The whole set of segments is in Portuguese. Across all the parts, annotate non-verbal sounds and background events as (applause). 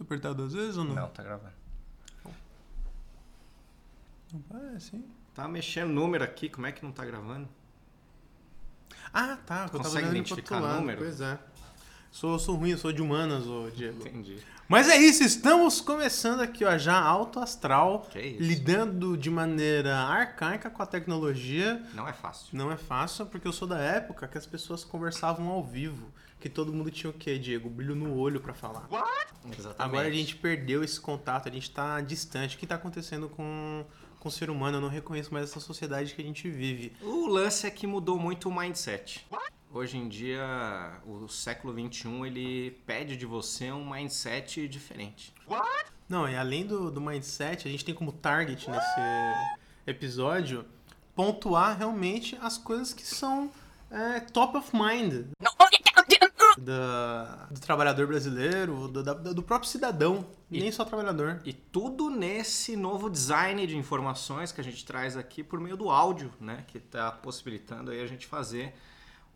Tô apertado duas vezes ou não? Não, tá gravando. Não parece, hein? Tá mexendo número aqui, como é que não tá gravando? Ah, tá. Consegue identificar número? Pois é. Sou, sou ruim, sou de humanas, ô Diego. Entendi. Mas é isso, estamos começando aqui, ó, já alto astral, Que isso. lidando de maneira arcaica com a tecnologia. Não é fácil. Não é fácil, porque eu sou da época que as pessoas conversavam ao vivo, que todo mundo tinha o quê, Diego? Brilho no olho pra falar. Exatamente. Agora a gente perdeu esse contato, a gente tá distante. O que tá acontecendo com, com o ser humano? Eu não reconheço mais essa sociedade que a gente vive. O lance é que mudou muito o mindset. Hoje em dia, o século XXI, ele pede de você um mindset diferente. Não, e além do, do mindset, a gente tem como target nesse episódio pontuar realmente as coisas que são é, top of mind da- do trabalhador brasileiro, do, da- do próprio cidadão, E- nem só trabalhador. E tudo nesse novo design de informações que a gente traz aqui por meio do áudio, né? Que está possibilitando aí a gente fazer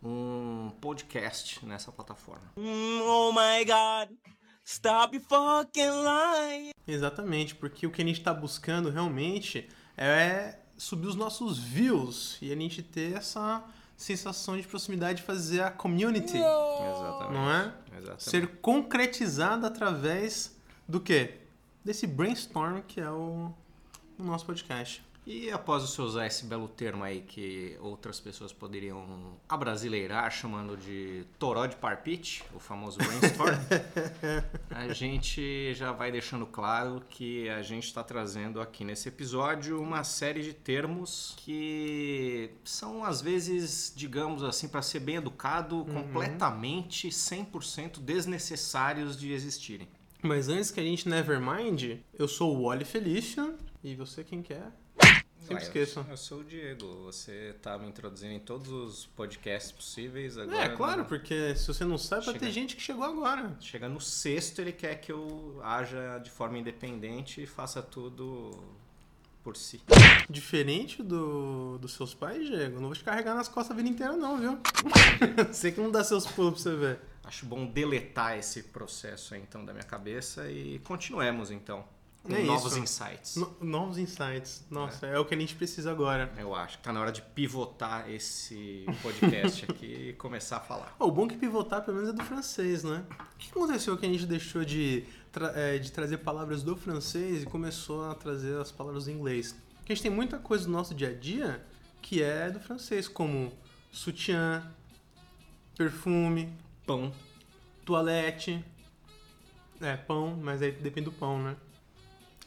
um podcast nessa plataforma. Oh my god. Stop fucking lying. Exatamente, porque o que a gente está buscando realmente é subir os nossos views e a gente ter essa sensação de proximidade, fazer a community, Exatamente. não é? Exatamente. Ser concretizada através do quê? Desse brainstorm que é o, o nosso podcast. E após você usar esse belo termo aí que outras pessoas poderiam abrasileirar chamando de toró de parpite, o famoso brainstorm, (laughs) a gente já vai deixando claro que a gente está trazendo aqui nesse episódio uma série de termos que são às vezes, digamos assim, para ser bem educado, completamente 100% desnecessários de existirem. Mas antes que a gente Nevermind, eu sou o Wally Felician e você quem quer? Sempre Vai, esqueço. Eu, eu sou o Diego. Você tá me introduzindo em todos os podcasts possíveis É, agora. claro, porque se você não sabe, vai ter gente que chegou agora. Chega no sexto, ele quer que eu haja de forma independente e faça tudo por si. Diferente do, dos seus pais, Diego, não vou te carregar nas costas a vida inteira, não, viu? (laughs) Sei que não dá seus pulos pra você ver. Acho bom deletar esse processo aí, então da minha cabeça e continuemos então com É novos isso. insights. No- novos insights. Nossa, é. o que a gente precisa agora. Eu acho que tá na hora de pivotar esse podcast (laughs) aqui e começar a falar. Ó, o bom que pivotar pelo menos é do francês, né? O que aconteceu que a gente deixou de, tra- é, de trazer palavras do francês e começou a trazer as palavras do inglês? Porque a gente tem muita coisa do nosso dia a dia que é do francês, como sutiã, perfume, Pão. toalete. É, pão, mas aí depende do pão, né?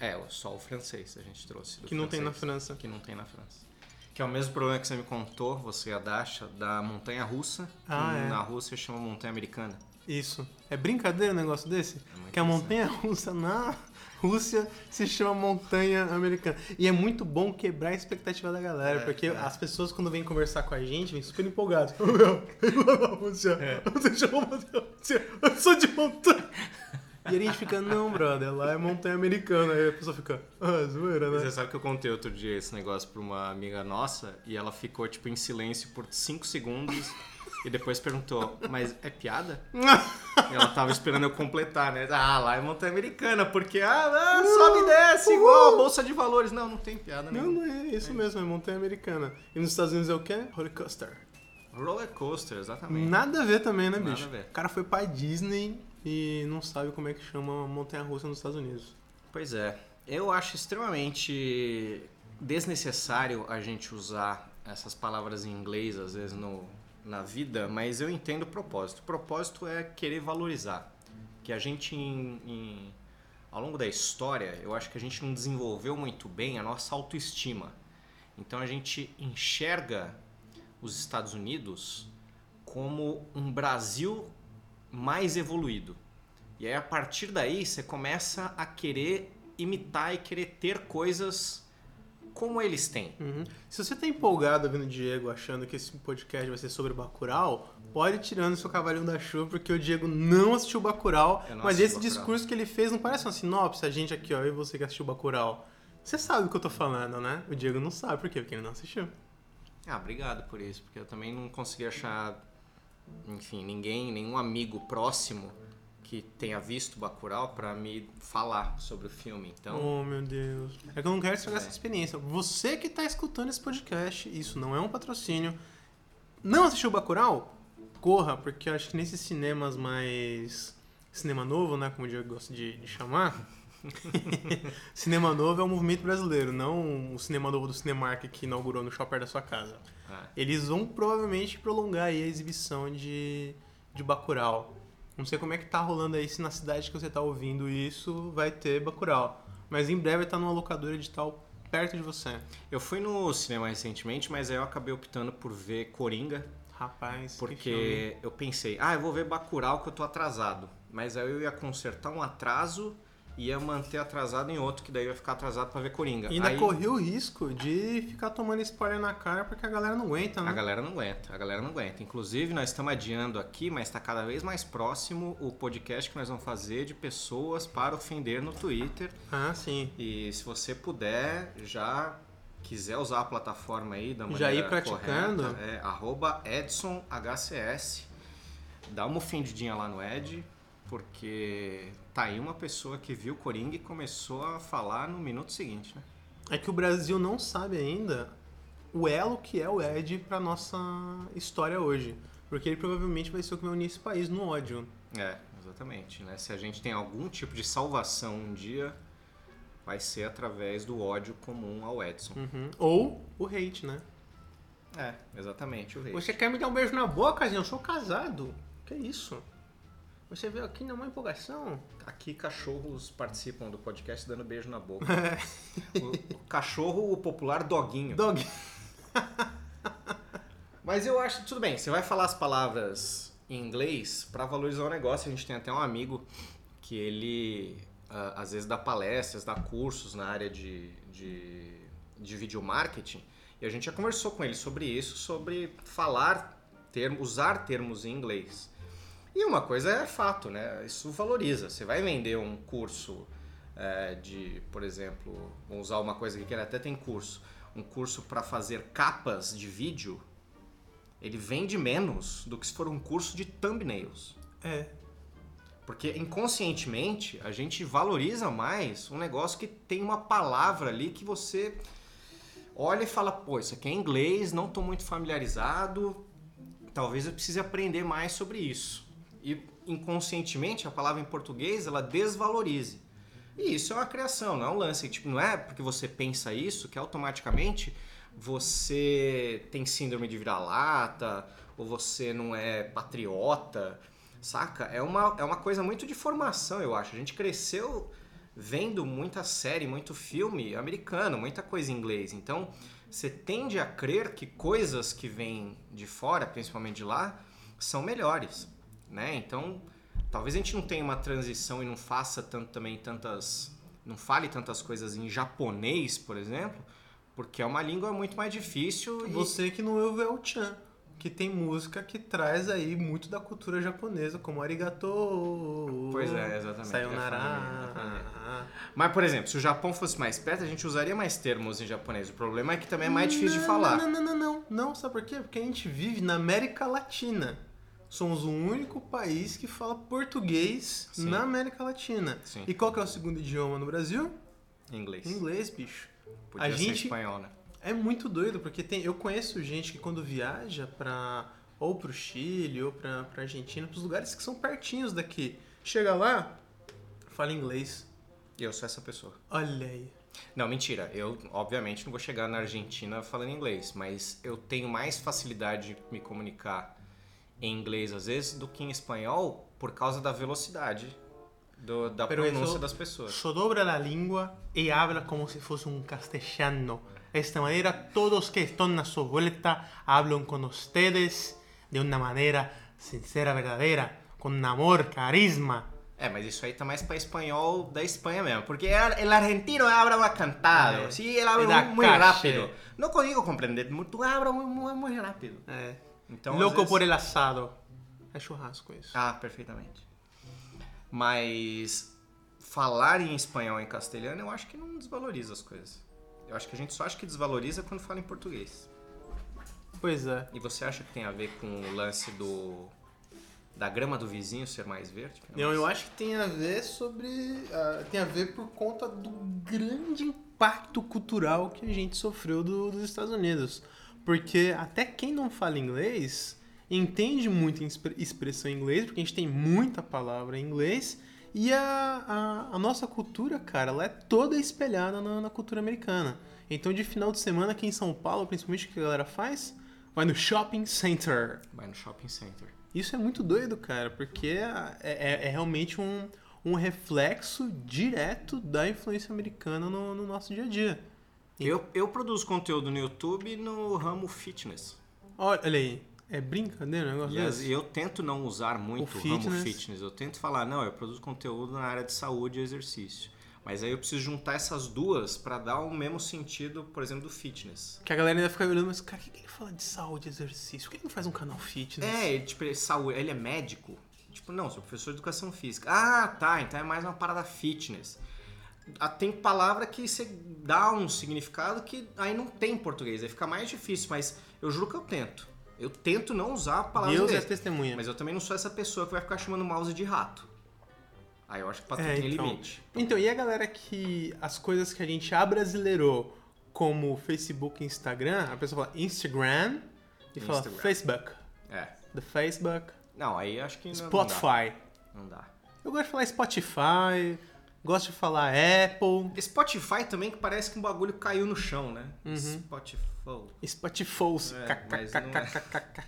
É, só o francês a gente trouxe. do Que não tem na francês. França. Que não tem na França. Que é o mesmo problema que você me contou, você e a Dasha, da montanha russa. que Ah, é. Na Rússia chama montanha americana. Isso. É brincadeira um negócio desse? É que a montanha russa na Rússia se chama montanha americana. E é muito bom quebrar a expectativa da galera, É, porque é. as pessoas quando vêm conversar com a gente, vêm super empolgadas. (laughs) Eu Rússia. É. Eu sou de montanha. (laughs) E a gente fica, não, brother, lá é montanha americana. Aí a pessoa fica, ah, zoeira, né? Você sabe que eu contei outro dia esse negócio pra uma amiga nossa e ela ficou, tipo, em silêncio por 5 segundos (laughs) e depois perguntou, mas é piada? (laughs) E ela tava esperando eu completar, né? Ah, lá é montanha americana, porque ah, ah, sobe e desce igual a bolsa de valores. Não, não tem piada Não, nenhuma. não é isso mesmo, é montanha americana. E nos Estados Unidos é o quê? Roller coaster. Roller coaster, exatamente. Nada a ver também, né, Nada bicho? a ver. O cara foi pra Disney e não sabe como é que chama uma montanha-russa nos Estados Unidos. Pois é. Eu acho extremamente desnecessário a gente usar essas palavras em inglês, às vezes, no, na vida, mas eu entendo o propósito. O propósito é querer valorizar. Que a gente, em- em- ao longo da história, eu acho que a gente não desenvolveu muito bem a nossa autoestima. Então a gente enxerga os Estados Unidos como um Brasil mais evoluído. E aí a partir daí você começa a querer imitar e querer ter coisas como eles têm. Uhum. Se você tá empolgado ouvindo o Diego achando que esse podcast vai ser sobre Bacurau, pode ir tirando seu cavalinho da chuva, porque o Diego não assistiu Bacurau, não mas esse Bacurau. discurso que ele fez não parece uma sinopse, a gente aqui, ó, e você que assistiu Bacurau. Você sabe o que eu tô falando, né? O Diego não sabe, por quê? Porque ele não assistiu. Ah, obrigado por isso, porque eu também não consegui achar, enfim, ninguém, nenhum amigo próximo que tenha visto Bacurau pra me falar sobre o filme. Então, Oh, meu Deus. É que eu não quero estragar essa experiência. Você que tá escutando esse podcast, isso não é um patrocínio. Não assistiu Bacurau? Corra, porque eu acho que nesses cinemas mais... Cinema novo, né? Como o Diego gosta de, de chamar. (laughs) cinema novo é um movimento brasileiro, não o cinema novo do Cinemark que inaugurou no shopping da sua casa. Ah, Eles vão provavelmente prolongar aí a exibição de, de Bacurau. Não sei como é que tá rolando aí, se na cidade que você tá ouvindo isso vai ter Bacurau. Mas em breve estar numa locadora digital perto de você. eu fui no cinema recentemente, mas aí eu acabei optando por ver Coringa, Rapaz, porque eu pensei, ah, eu vou ver Bacurau que eu tô atrasado. Mas aí eu ia consertar um atraso ia manter atrasado em outro, que daí ia ficar atrasado pra ver Coringa. E ainda aí, correu o risco de ficar tomando spoiler na cara porque a galera não aguenta, né? A galera não aguenta, a galera não aguenta. Inclusive, nós estamos adiando aqui, mas está cada vez mais próximo o podcast que nós vamos fazer de pessoas para ofender no Twitter. Ah, sim. E se você puder, já quiser usar a plataforma aí da maneira Já ir praticando. correta, é arroba EdsonHCS. Dá uma ofendidinha lá no Ed, porque tá aí uma pessoa que viu Coringa e começou a falar no minuto seguinte, né? É que o Brasil não sabe ainda o elo que é o Ed pra nossa história hoje. Porque ele provavelmente vai ser o que vai unir esse país no ódio. É, exatamente. Né? Se a gente tem algum tipo de salvação um dia, vai ser através do ódio comum ao Edson. Uhum. Ou o hate, né? É, exatamente, o rei. Você quer me dar um beijo na boca, Zinho? Eu sou casado. Que isso? Você veio aqui numa empolgação? Aqui cachorros participam do podcast dando beijo na boca. o, (laughs) o cachorro, o popular doguinho. Dog. (laughs) Mas eu acho, tudo bem, você vai falar as palavras em inglês pra valorizar o negócio. A gente tem até um amigo que ele ah, às vezes dá palestras, dá cursos na área de, de, de video marketing. E a gente já conversou com ele sobre isso, sobre falar, usar termos em inglês. E uma coisa é fato, né? Isso valoriza. Você vai vender um curso eh, de, por exemplo, vamos usar uma coisa que ele até tem curso, um curso para fazer capas de vídeo, ele vende menos do que se for um curso de thumbnails. É. Porque inconscientemente a gente valoriza mais um negócio que tem uma palavra ali que você olha e fala, pô, isso aqui é inglês, não estou muito familiarizado, talvez eu precise aprender mais sobre isso. E inconscientemente a palavra em português ela desvalorize. E isso é uma criação, não é um lance. Tipo, não é porque você pensa isso que automaticamente você tem síndrome de vira-lata ou você não é patriota, saca? É uma, é uma coisa muito de formação, eu acho. A gente cresceu vendo muita série, muito filme americano, muita coisa em inglês. Então, você tende a crer que coisas que vêm de fora, principalmente de lá, são melhores, né? Então, talvez a gente não tenha uma transição e não faça tanto também tantas, não fale tantas coisas em japonês, por exemplo, porque é uma língua muito mais difícil. E... Você que não ouve o Chan, que tem música que traz aí muito da cultura japonesa, como arigato. Pois é, exatamente. Sayonara. É é. Mas, por exemplo, se o Japão fosse mais perto, a gente usaria mais termos em japonês. O problema é que também é mais difícil de Não, falar. Não, não, não, não. Não, sabe por quê? Porque a gente vive na América Latina. Somos o único país que fala português Sim. na América Latina. Sim. E qual que é o segundo idioma no Brasil? Inglês. Inglês, bicho. Podia A gente- espanhol, né? É muito doido, porque tem, eu conheço gente que quando viaja pra ou pro Chile ou pra, pra Argentina, pros lugares que são pertinhos daqui. Chega lá, fala inglês. E eu sou essa pessoa. Olha aí. Não, mentira. Eu, obviamente, não vou chegar na Argentina falando inglês, mas eu tenho mais facilidade de me comunicar em inglês, às vezes, do que em espanhol, por causa da velocidade do- da Pero pronúncia das pessoas. Sodobra la lengua y habla como si fuese un castellano. Esta manera, todos que están a su vuelta hablan con ustedes de una manera sincera, verdadera, con amor, carisma. É, mas isso aí tá mais pra espanhol da Espanha mesmo. Porque el argentino habla más cantado. É. Sí, ele habla caixa. rápido. No consigo compreender. Tu habla muy, muy rápido. É. Então, Louco vezes- por el asado. É churrasco isso. Ah, perfeitamente. Mas falar em espanhol e em castelhano eu acho que não desvaloriza as coisas. Eu acho que a gente só acha que desvaloriza quando fala em português. Pois é. E você acha que tem a ver com o lance do Da grama do vizinho ser mais verde? Não, eu acho que tem a ver sobre. ah, tem a ver por conta do grande impacto cultural que a gente sofreu do- dos Estados Unidos. Porque até quem não fala inglês entende muito expressão em inglês, porque a gente tem muita palavra em inglês. E a, a, a nossa cultura, cara, ela é toda espelhada na, na cultura americana. Então, de final de semana aqui em São Paulo, principalmente, o que a galera faz? Vai no shopping center. Vai no shopping center. Isso é muito doido, cara, porque é, é- é realmente um, um reflexo direto da influência americana no, no nosso dia a dia. Eu, eu produzo conteúdo no YouTube no ramo fitness. Olha aí, é brincadeira o negócio as- desse? eu tento não usar muito O o ramo fitness. fitness. Eu tento falar, não, eu produzo conteúdo na área de saúde e exercício. Mas aí eu preciso juntar essas duas pra dar o mesmo sentido, por exemplo, do fitness. Que a galera ainda fica olhando, mas cara, o que, que ele fala de saúde e exercício? Por que ele não faz um canal fitness? É, ele, tipo, ele, saúde, ele é médico? Tipo, não, sou professor de educação física. Ah, tá, então é mais uma parada fitness. Tem palavra que você dá um significado que aí não tem em português, aí fica mais difícil, mas eu juro que eu tento. Eu tento não usar palavras Deus é inglês. testemunha. Mas eu também não sou essa pessoa que vai ficar chamando mouse de rato. Aí eu acho que pra É, tem então. limite. Então, e a galera que as coisas que a gente abrasileirou, como Facebook e Instagram, a pessoa fala Instagram e fala Instagram. Facebook. É. The Facebook, Não, aí acho que não- Spotify. Não dá. Eu gosto de falar Spotify, gosto de falar Apple, Spotify também que parece que um bagulho caiu no chão, né? Uhum. Spotify. Spotify. É, mas não é.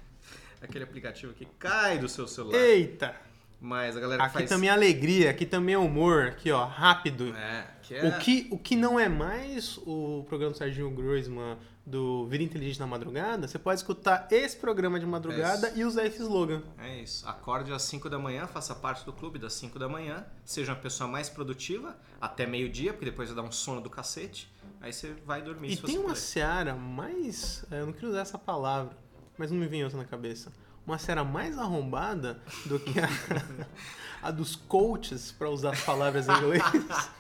Aquele aplicativo que cai do seu celular. Eita! Mas a galera Aqui faz... também é alegria, aqui também é humor, aqui ó, rápido. É, que é... O, que, o que não é mais o programa do Serginho Groisman do Vida Inteligente na Madrugada, você pode escutar esse programa de madrugada É e usar esse slogan. É isso. Acorde às 5 da manhã, faça parte do clube das 5 da manhã, seja uma pessoa mais produtiva, até meio-dia, porque depois vai dar um sono do cacete. Aí você vai dormir E tem uma seara mais. é, Eu não queria usar essa palavra, mas não me vem outra na cabeça. Uma seara mais arrombada do que a, (laughs) a dos coaches, para usar as palavras em inglês. (laughs)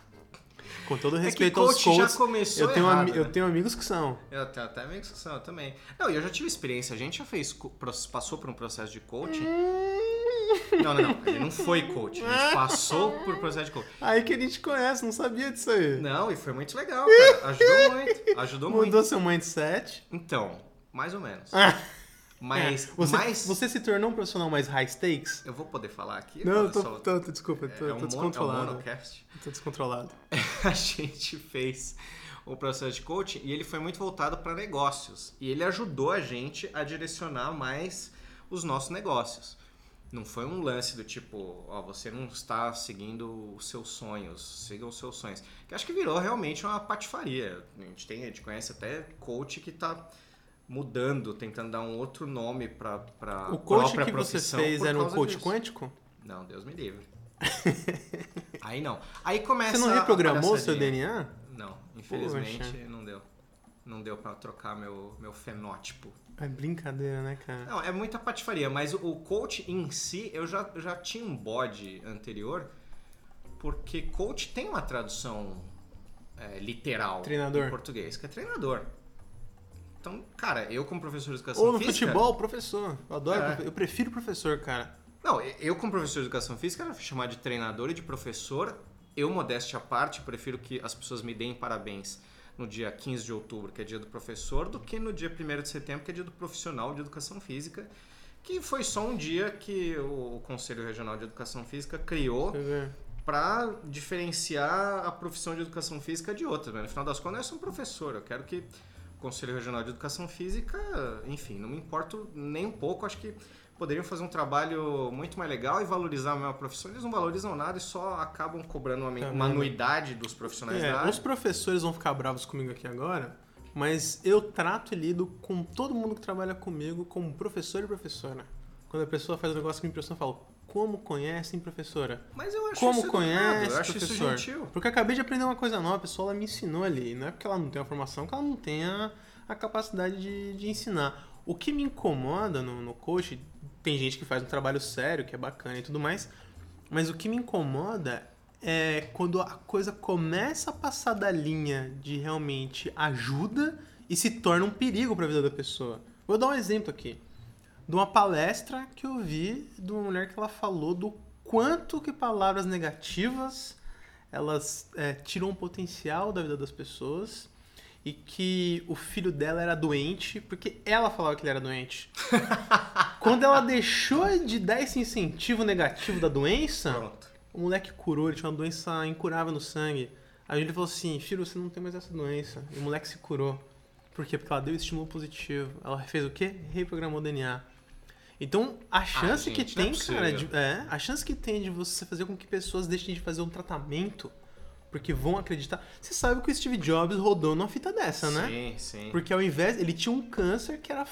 Com todo É respeito aos coach já coaches, começou eu tenho, errado, ami- eu né? tenho amigos que são. Eu tenho até amigos que são, eu também. Não, e eu já tive experiência. A gente já fez, passou por um processo de coaching. (laughs) Não, não, não. Ele não foi coach. A gente passou por processo de coaching. Aí que a gente conhece, não sabia disso aí. Não, e foi muito legal, cara. Ajudou muito. Ajudou muito. Mudou seu mindset. Então, mais ou menos. Ah, Mas, é. você, mais... você se tornou um profissional mais high stakes? Eu vou poder falar aqui? Não, eu tô, só- tô, tô- desculpa, tô, é, tô um mono- é um descontrolado. monocast. tô descontrolado. (laughs) a gente fez o processo de coaching e ele foi muito voltado para negócios. E ele ajudou a gente a direcionar mais os nossos negócios. Não foi um lance do tipo, ó, você não está seguindo os seus sonhos, siga os seus sonhos. Que acho que virou realmente uma patifaria. A gente, tem, a gente conhece até coach que está mudando, tentando dar um outro nome para a O coach que você fez era um coach disso. quântico? Não, Deus me livre. (laughs) Aí não. Aí começa Você não reprogramou seu. DNA? Não, infelizmente Poxa. não deu. Não deu pra trocar meu, meu fenótipo. É brincadeira, né, cara? Não, é muita patifaria, mas o, coach em si, eu já, já tinha um bode anterior, porque coach tem uma tradução é, literal Treinador. em português, que é treinador. Então, cara, eu como professor de educação Ou no física... futebol, professor. Eu adoro, É. eu prefiro professor, cara. Não, eu como professor de educação física, era chamar de treinador e de professor. Eu, modéstia à parte, prefiro que as pessoas me deem parabéns no dia 15 de outubro, que é dia do professor, do que no dia 1 de setembro, que é dia do profissional de educação física, que foi só um dia que o Conselho Regional de Educação Física criou para diferenciar a profissão de educação física de outras. Mas no final das contas, eu sou um professor. Eu quero que Conselho Regional de Educação Física, enfim, não me importo nem um pouco. Acho que poderiam fazer um trabalho muito mais legal e valorizar a minha profissão. Eles não valorizam nada e só acabam cobrando uma, uma anuidade dos profissionais É, da área. os professores vão ficar bravos comigo aqui agora, mas eu trato e lido com todo mundo que trabalha comigo como professor e professora. Quando a pessoa faz um negócio que me impressiona, eu falo, como conhecem, professora? Mas eu acho Como isso conhece, eu acho isso professor? gentil. Porque eu acabei de aprender uma coisa nova, a pessoa ela me ensinou ali. Não é porque ela não tem a formação que ela não tem a, a capacidade de, de ensinar. O que me incomoda no, no coach, tem gente que faz um trabalho sério, que é bacana e tudo mais, mas o que me incomoda é quando a coisa começa a passar da linha de realmente ajuda e se torna um perigo para a vida da pessoa. Vou dar um exemplo aqui. De uma palestra que eu vi de uma mulher que ela falou do quanto que palavras negativas elas é, tiram o potencial da vida das pessoas e que o filho dela era doente porque ela falava que ele era doente. (laughs) Quando ela deixou de dar esse incentivo negativo da doença, Pronto. o moleque curou, ele tinha uma doença incurável no sangue. Aí ele falou assim, filho, você não tem mais essa doença. E o moleque se curou. Por quê? Porque ela deu estímulo positivo. Ela fez o quê? Reprogramou o DNA. Então, a chance gente, que é tem, cara, de, é, a chance que tem de você fazer com que pessoas deixem de fazer um tratamento porque vão acreditar. Você sabe que o Steve Jobs rodou numa fita dessa, né? Sim, sim. Porque ao invés. Ele tinha um câncer que era.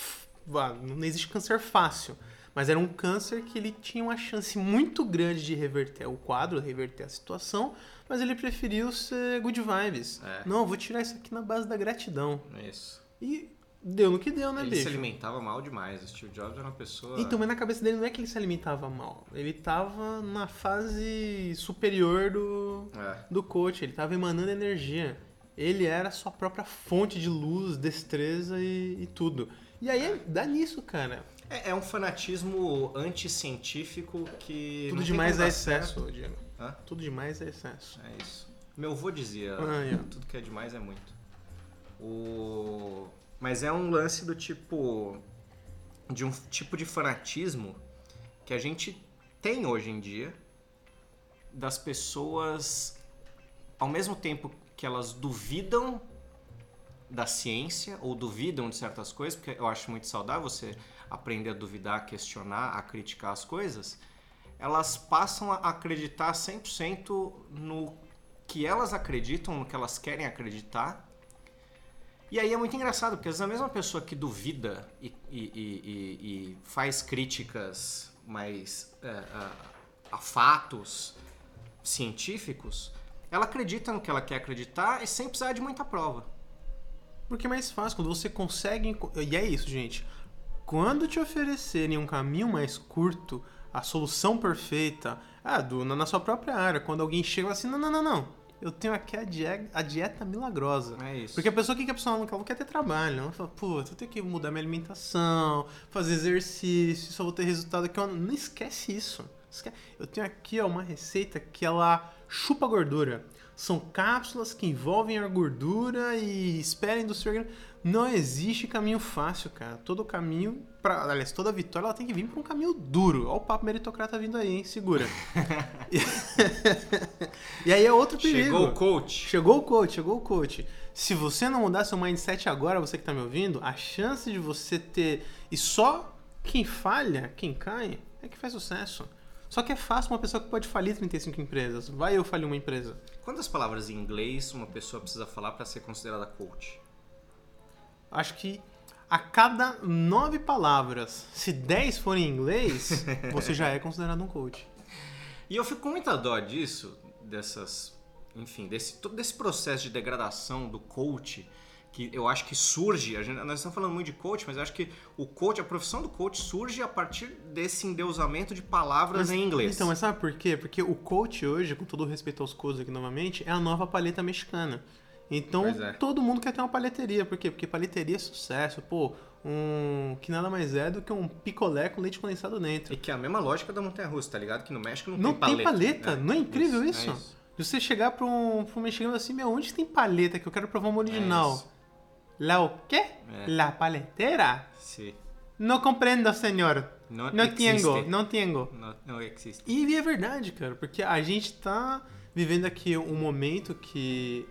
Não existe câncer fácil. Mas era um câncer que ele tinha uma chance muito grande de reverter o quadro, reverter a situação. Mas ele preferiu ser good vibes. É. Não, eu vou tirar isso aqui na base da gratidão. Isso. E deu no que deu, né, Ele bicho? se alimentava mal demais. O Steve Jobs era uma pessoa. Então, mas na cabeça dele não é que ele se alimentava mal. Ele tava na fase superior do, É. do coach. Ele tava emanando energia. Ele era a sua própria fonte de luz, destreza e, e tudo. E aí dá nisso, cara. É, é um fanatismo anticientífico que. Tudo demais é excesso, certo. Diego. Hã? Tudo demais é excesso. É isso. Meu avô dizia, Ah, é. tudo que é demais é muito. O... Mas é um lance do tipo. de um tipo de fanatismo que a gente tem hoje em dia das pessoas, ao mesmo tempo que elas duvidam da ciência ou duvidam de certas coisas, porque eu acho muito saudável você aprender a duvidar, a questionar, a criticar as coisas, elas passam a acreditar 100% no que elas acreditam, no que elas querem acreditar. E aí é muito engraçado, porque às vezes a mesma pessoa que duvida e, e- e- e- faz críticas mais é, a, a fatos científicos, ela acredita no que ela quer acreditar e sem precisar de muita prova. Porque é mais fácil, quando você consegue. E é isso, gente. Quando te oferecerem um caminho mais curto, a solução perfeita, ah, do, na, sua própria área, quando alguém chega assim: não, não, não, não. Eu tenho aqui a, die- a dieta milagrosa. É isso. Porque a pessoa, o que que a pessoa não quer? Ela não quer ter trabalho. Ela fala, pô, eu tenho que mudar minha alimentação, fazer exercício, só vou ter resultado aqui. Não esquece isso. Eu tenho aqui ó, uma receita que ela chupa a gordura. São cápsulas que envolvem a gordura e esperem do seu organismo. Não existe caminho fácil, cara. Todo caminho, pra, aliás, toda vitória ela tem que vir por um caminho duro. Olha o papo meritocrata vindo aí, hein? Segura. (laughs) e aí é outro perigo. Chegou o coach. Chegou o coach, chegou o coach. Se você não mudar seu mindset agora, você que tá me ouvindo, a chance de você ter. E só quem falha, quem cai, é que faz sucesso. Só que é fácil uma pessoa que pode falir 35 empresas. Vai eu falir uma empresa. Quantas palavras em inglês uma pessoa precisa falar para ser considerada coach? Acho que a cada nove palavras, se 10 forem em inglês, (laughs) você já é considerado um coach. E eu fico com muita dó disso, dessas, enfim, desse todo desse processo de degradação do coach, que eu acho que surge, a gente, nós estamos falando muito de coach, mas eu acho que o coach, a profissão do coach surge a partir desse endeusamento de palavras em inglês. Então, mas sabe por quê? Porque o coach hoje, com todo o respeito aos coaches aqui novamente, é a nova paleta mexicana. Então, é. todo mundo quer ter uma palheteria. Por quê? Porque palheteria é sucesso. Pô, um que nada mais é do que um picolé com leite condensado dentro. E que é a mesma lógica da montanha russa, tá ligado? Que no México não, Não tem tem paleta. paleta. Não é incrível isso? É isso. De você chegar pra um, pra um mexicano assim, meu, onde tem paleta que eu quero provar uma original? É isso. La o quê? É. La paletera? Sim. Não compreendo, senhor. Não Não tengo, não tengo. Não, não existe. E é verdade, cara, porque a gente tá vivendo aqui um momento que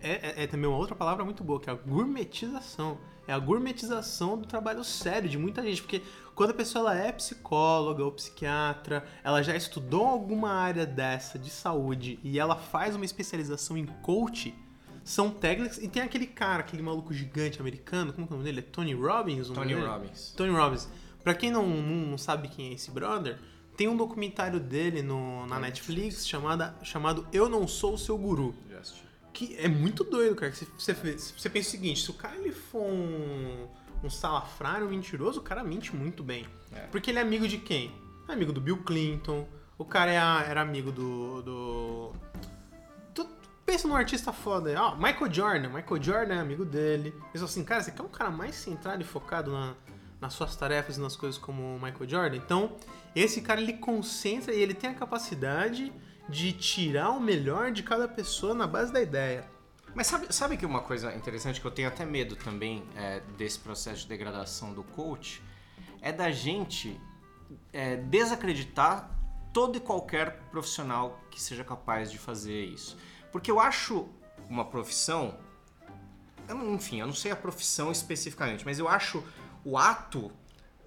é, é- é também uma outra palavra muito boa, que é a gourmetização. É a gourmetização do trabalho sério de muita gente, porque quando a pessoa ela é psicóloga ou psiquiatra, ela já estudou alguma área dessa de saúde e ela faz uma especialização em coach, são técnicas. E tem aquele cara, aquele maluco gigante americano, como é o nome dele? É Tony Robbins? Tony? Robbins. Tony Robbins. Pra quem não, não, sabe quem é esse brother, tem um documentário dele no, na Na Netflix chamada, chamado Eu Não Sou o Seu Guru. Que é muito doido, cara. Você, você, você pensa o seguinte, se o cara ele for um, um salafrário, um mentiroso, o cara mente muito bem. É. Porque ele é amigo de quem? É amigo do Bill Clinton. O cara é era amigo do... do... Pensa num artista foda aí. Ó, Michael Jordan. Michael Jordan é amigo dele. Eles assim, cara, você quer um cara mais centrado e focado na, nas suas tarefas e nas coisas como o Michael Jordan. Então, esse cara ele concentra e ele tem a capacidade de tirar o melhor de cada pessoa na base da ideia. Mas sabe, sabe que uma coisa interessante que eu tenho até medo também é, desse processo de degradação do coach é da gente é, desacreditar todo e qualquer profissional que seja capaz de fazer isso. Porque eu acho uma profissão, eu enfim, eu não sei a profissão especificamente, mas eu acho o ato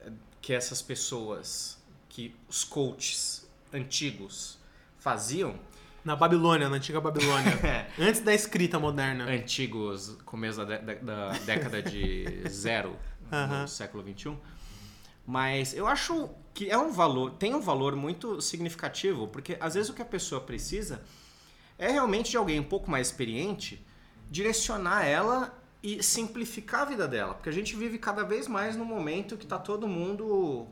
eh, que essas pessoas, que os coaches antigos faziam, Na Babilônia, na antiga Babilônia. (laughs) É. Antes da escrita moderna. antigos, começo da, da década de (laughs) zero, Aham. no século XXI. Mas eu acho que é um valor, tem um valor muito significativo, porque às vezes o que a pessoa precisa é realmente de alguém um pouco mais experiente direcionar ela e simplificar a vida dela. Porque a gente vive cada vez mais no momento que tá todo mundo,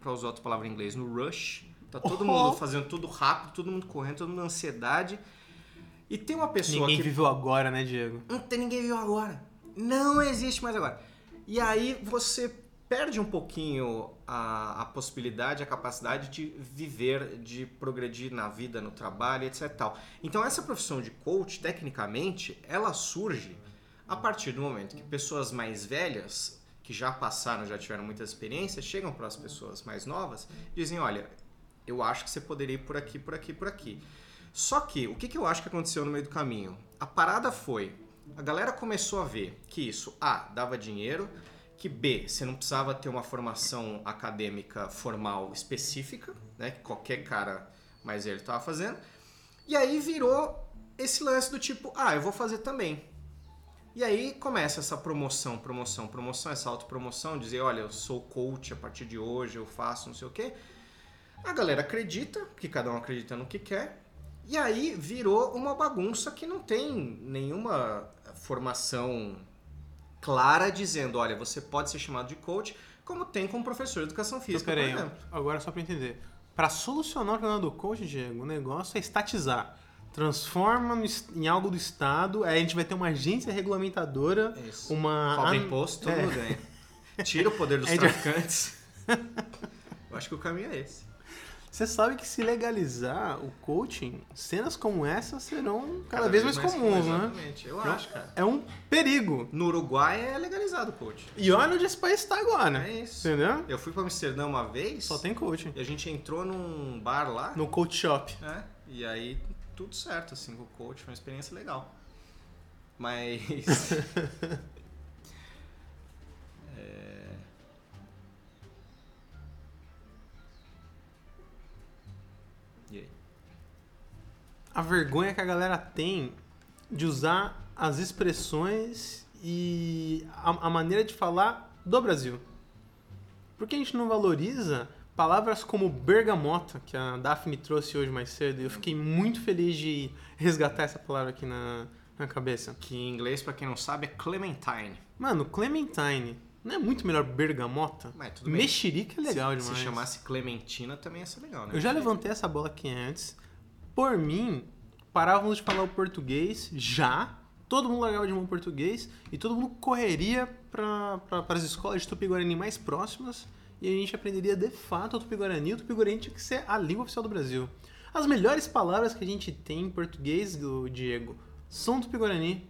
para usar outra palavra em inglês, no rush. Tá todo Oh. mundo fazendo tudo rápido, todo mundo correndo, todo mundo na ansiedade. E tem uma pessoa Ninguém que viveu agora, né, Diego? não tem ninguém viu agora. Não existe mais agora. E aí você perde um pouquinho a, a possibilidade, a capacidade de viver, de progredir na vida, no trabalho, etc. e Tal. Então essa profissão de coach, tecnicamente, ela surge a partir do momento que pessoas mais velhas, que já passaram, já tiveram muita experiência, chegam para as pessoas mais novas e dizem, olha, eu acho que você poderia ir por aqui, por aqui, por aqui. Só que, o que, que eu acho que aconteceu no meio do caminho? A parada foi, a galera começou a ver que isso, A, dava dinheiro, que B, você não precisava ter uma formação acadêmica formal específica, né, que qualquer cara mais velho estava fazendo, e aí virou esse lance do tipo, ah, eu vou fazer também. E aí começa essa promoção, promoção, promoção, essa autopromoção, dizer, olha, eu sou coach a partir de hoje, eu faço não sei o quê. A galera acredita, que cada um acredita no que quer, e aí virou uma bagunça que não tem nenhuma formação clara dizendo, olha, você pode ser chamado de coach, como tem com professor de educação Então, física, por peraí, exemplo. agora só pra entender. Pra solucionar o problema do coach, Diego, o negócio é estatizar. Transforma no em algo do Estado, aí a gente vai ter uma agência regulamentadora, Isso. uma... Cobra imposto, é. mundo ganha. Tira o poder (laughs) dos traficantes. Eu acho que o caminho é esse. Você sabe que se legalizar o coaching, cenas como essa serão cada, vez mais, comuns, né? Exatamente, eu Não, acho, cara. É um perigo. No Uruguai é legalizado o coach. E olha onde esse país está agora. É isso. Entendeu? Eu fui pra Amsterdã uma vez Só tem coaching. e a gente entrou num bar lá, No coach shop. né? E aí tudo certo, assim, com o coach, foi uma experiência legal. Mas. (laughs) É. A vergonha que a galera tem de usar as expressões e a, a maneira de falar do Brasil. Por que a gente não valoriza palavras como bergamota, que a Daphne trouxe hoje mais cedo? E eu fiquei muito feliz de resgatar essa palavra aqui na, na cabeça. Que em inglês, pra quem não sabe, é Clementine. Mano, Clementine. Não é muito melhor bergamota? Mas tudo bem. Mexerica é legal se, demais. Se chamasse Clementina também ia ser legal, né? Eu já levantei essa bola aqui antes. Por mim, parávamos de falar o português já. Todo mundo largava de mão o português e todo mundo correria para as escolas de Tupi-Guarani mais próximas e a gente aprenderia de fato o Tupi-Guarani. O Tupi-Guarani tinha que ser a língua oficial do Brasil. As melhores palavras que a gente tem em português, do Diego, são Tupi-Guarani.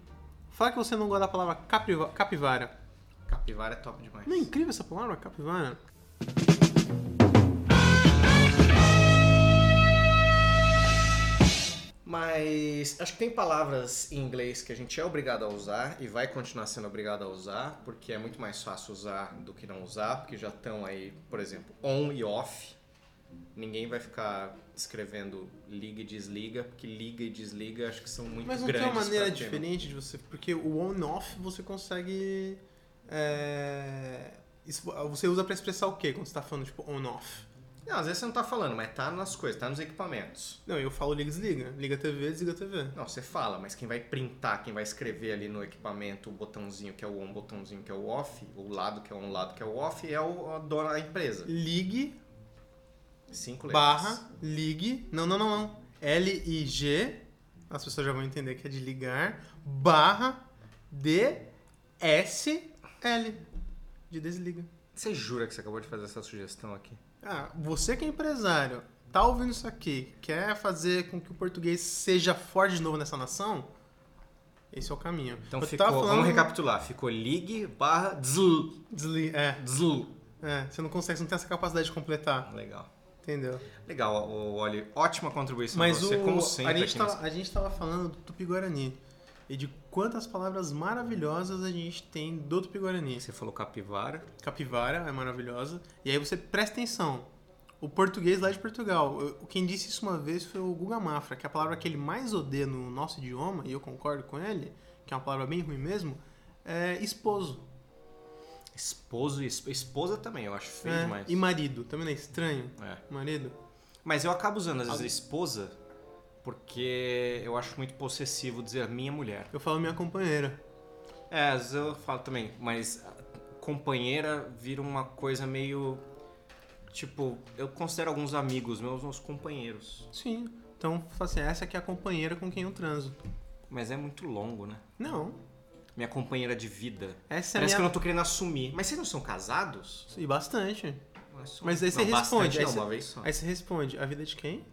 Fala que você não gosta da palavra capiva- capivara. Capivara é top demais. Não é incrível essa palavra, capivara? Mas acho que tem palavras em inglês que a gente é obrigado a usar e vai continuar sendo obrigado a usar, porque é muito mais fácil usar do que não usar, porque já estão aí, por exemplo, on e off. Ninguém vai ficar escrevendo liga e desliga, porque liga e desliga acho que são muito Mas não tem grandes. uma maneira ter. diferente de você. Porque o on-off você consegue. é, você usa pra expressar o quê quando você tá falando, tipo, on-off? Não, às vezes você não tá falando, mas tá nas coisas, tá nos equipamentos. Não, eu falo liga desliga. Liga TV, desliga TV. Não, você fala, mas quem vai printar, quem vai escrever ali no equipamento o botãozinho que é o on, o botãozinho que é o off, o lado que é o on, o lado que é o off, é o a dona da empresa. Ligue Cinco letras. barra ligue. Não, não, não, não. L-I-G. As pessoas já vão entender que é de ligar. Barra D-S-L. De desliga. Você jura que você acabou de fazer essa sugestão aqui? Ah, você que é empresário, tá ouvindo isso aqui, quer fazer com que o português seja forte de novo nessa nação? Esse é o caminho. Então Eu ficou, falando- vamos recapitular. Ficou ligue barra dzl. Desli... É, Dzl. é, você não consegue, você não tem essa capacidade de completar, Legal. entendeu? Legal, o Oli. Ótima contribuição Mas você, o, como sempre. a, gente aqui tava, nesse- a gente tava falando do Tupi-Guarani e de quantas palavras maravilhosas a gente tem do Tupi-Guarani. Você falou capivara. Capivara é maravilhosa. E aí você presta atenção. O português lá de Portugal. Quem disse isso uma vez foi o Guga Mafra, que a palavra que ele mais odeia no nosso idioma, e eu concordo com ele, que é uma palavra bem ruim mesmo, é esposo. Esposo e esp- esposa também, eu acho feio É, demais. e marido. Também não é estranho? É. Marido? Mas eu acabo usando às vezes esposa porque eu acho muito possessivo dizer minha mulher. Eu falo minha companheira. É, às vezes eu falo também, mas companheira vira uma coisa meio. Tipo, eu considero alguns amigos meus meus companheiros. Sim. Então, assim, essa aqui é a companheira com quem eu transo. Mas é muito longo, né? Não. Minha companheira de vida. Essa é a Parece que eu minha... não tô querendo assumir. Mas vocês não são casados? E bastante. Mas, só- Mas aí você não, responde. Bastante, aí, não, você, uma vez só. aí você responde, a vida de quem?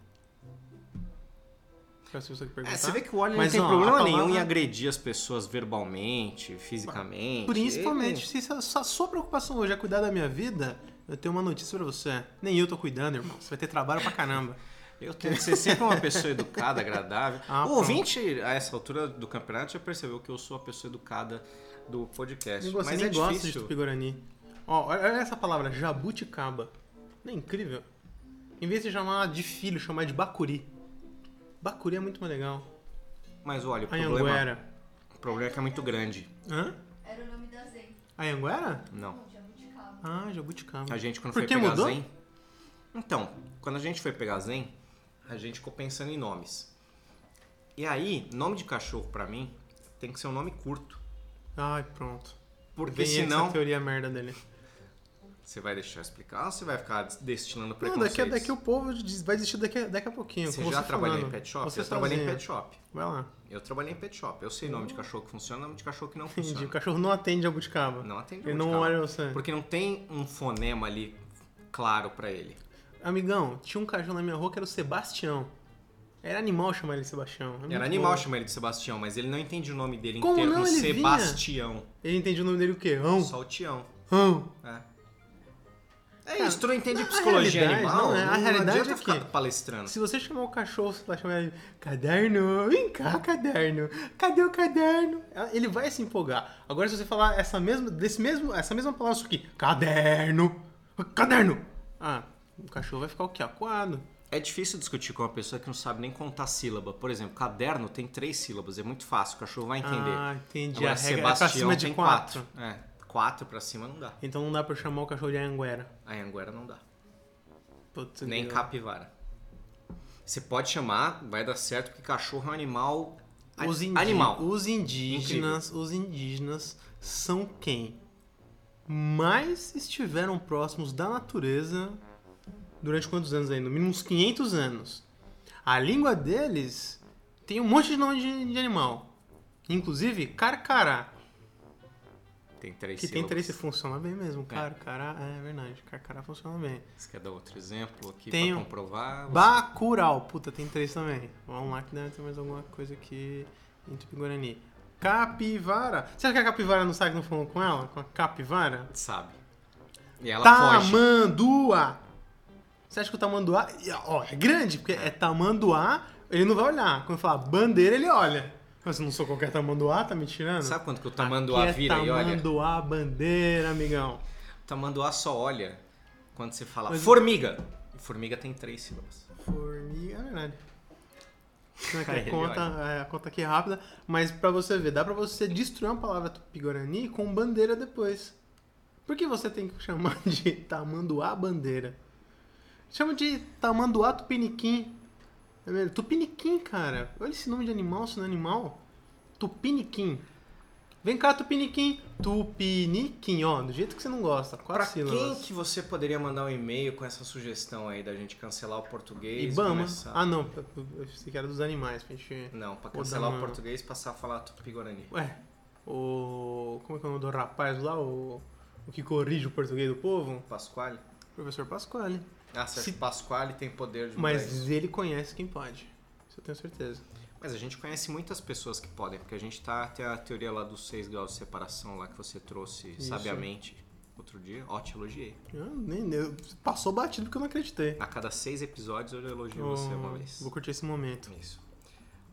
Qual é perguntar? É, você vê que o Oli não Mas, tem ó, problema nenhum em agredir as pessoas verbalmente, fisicamente. Principalmente Ele- se a sua, preocupação hoje é cuidar da minha vida, eu tenho uma notícia pra você. Nem eu tô cuidando, irmão. Você vai ter trabalho pra caramba. Eu tenho que ser sempre uma pessoa educada, agradável. Ah, o pronto. ouvinte, a essa altura do campeonato, já percebeu que eu sou a pessoa educada do podcast. E você Mas nem é gosta de difícil. Tupi-Guarani. Ó, olha olha essa palavra, jabuticaba. Não é incrível? Em vez de chamar de filho, chamar de bacuri. Bacuri é muito mais legal. Mas olha, o problema, Anhanguera. o problema é que é muito grande. Hã? Era o nome da Zen. Anhanguera? Não. Não, jabuticaba. Ah, jabuticaba. A gente, quando Por foi que pegar mudou? Zen... Então, quando a gente foi pegar Zen, a gente ficou pensando em nomes. E aí, nome de cachorro pra mim tem que ser um nome curto. Ai, pronto. Porque Vem essa senão... teoria merda dele. Você vai deixar explicar ou você vai ficar destilando Não, preconceitos? daqui, daqui o povo vai desistir daqui, daqui a pouquinho. Você já trabalhou falando. em pet shop? Você eu trabalhei em pet shop. Vai lá. Eu trabalhei em pet shop. Eu sei nome de cachorro que funciona, nome de cachorro que não Entendi. funciona. O cachorro não atende jabuticaba. Não atende Ele não jabuticaba. olha você. Porque não tem um fonema ali claro pra ele. Amigão, tinha um cachorro na minha rua que era o Sebastião. Era animal chamar ele de Sebastião. É Era animal bom. chamar ele de Sebastião, mas ele não entende o nome dele Como inteiro não? como Ele vinha. Sebastião. Ele entende o nome dele o quê? Ão? Só o Tião. Ão. É. É isso, tu não entende a psicologia animal? não, é, a não realidade é que- palestrando. Se você chamar o cachorro, você vai chamar ele caderno, vem cá, caderno, cadê o caderno? Ele vai se empolgar. Agora, se você falar essa mesma, desse mesmo, essa mesma palavra aqui, caderno, caderno. Ah, o cachorro vai ficar o quê? Acuado. É difícil discutir com uma pessoa que não sabe nem contar sílaba. Por exemplo, caderno tem três sílabas, é muito fácil, o cachorro vai entender. Ah, entendi. Agora, a regra é Sebastião pra cima de tem quatro. quatro. É, quatro pra cima não dá. Então não dá pra chamar o cachorro de anguera. A Anguera não dá. Putz, Nem grilo. capivara. Você pode chamar, vai dar certo, porque cachorro é um animal. Os, indi- Animal. os indígenas, os indígenas são quem mais estiveram próximos da natureza durante quantos anos aí? No mínimo uns 500 anos. A língua deles tem um monte de nome de, de animal. Inclusive, carcará. Tem três Que tem sílabas. três, funciona bem mesmo. Carcará, é verdade. Carcará funciona bem. Você quer dar outro exemplo aqui Tenho. pra comprovar? Bacurau. Puta, tem três também. Vamos lá que deve ter mais alguma coisa aqui em Tupi-Guarani. Capivara. Será que a capivara não sabe que não falou com ela? Com a capivara? Sabe. E ela Tá foge. Tamanduá. Você acha que o tamanduá... Ó, é grande, porque é tamanduá, ele não vai olhar. Quando falar bandeira, ele olha. Mas eu não sou qualquer tamanduá, tá me tirando? Sabe quando que o tamanduá Aqui é vira e olha? tamanduá, bandeira, amigão. O tamanduá só olha quando você fala Mas- formiga. Formiga tem três sílabas. Formiga, é verdade. É conta, é, a conta aqui é rápida, mas pra você ver, dá pra você destruir uma palavra tupi-guarani com bandeira depois. Por que você tem que chamar de tamanduá bandeira? Chama de tamanduá tupiniquim. É mesmo? Tupiniquim, cara. Olha esse nome de animal, se não é animal. Tupiniquim. Vem cá, tupiniquim. Tupiniquim, ó, do jeito que você não gosta. Quatro Pra sílabas. quem que você poderia mandar um e-mail com essa sugestão aí da gente cancelar o português? Ibama. começar- Ah, não. Eu pensei que era dos animais, pra gente... Não, pra cancelar o Dama. português e passar a falar tupi-guarani. Ué, o. Como é que é o nome do rapaz lá? O. o que corrige o português do povo? Pasquale? Professor Pasquale. Ah, certo. Se- Pasquale tem poder de Mas ele conhece quem pode. Isso eu tenho certeza. Mas a gente conhece muitas pessoas que podem, porque a gente tá tem a teoria lá dos seis graus de separação lá que você trouxe Isso. sabiamente outro dia. Ó, te elogiei. Eu nem, eu- passou batido porque eu não acreditei. A cada seis episódios eu elogio você uma Oh, vez. Vou curtir esse momento. Isso.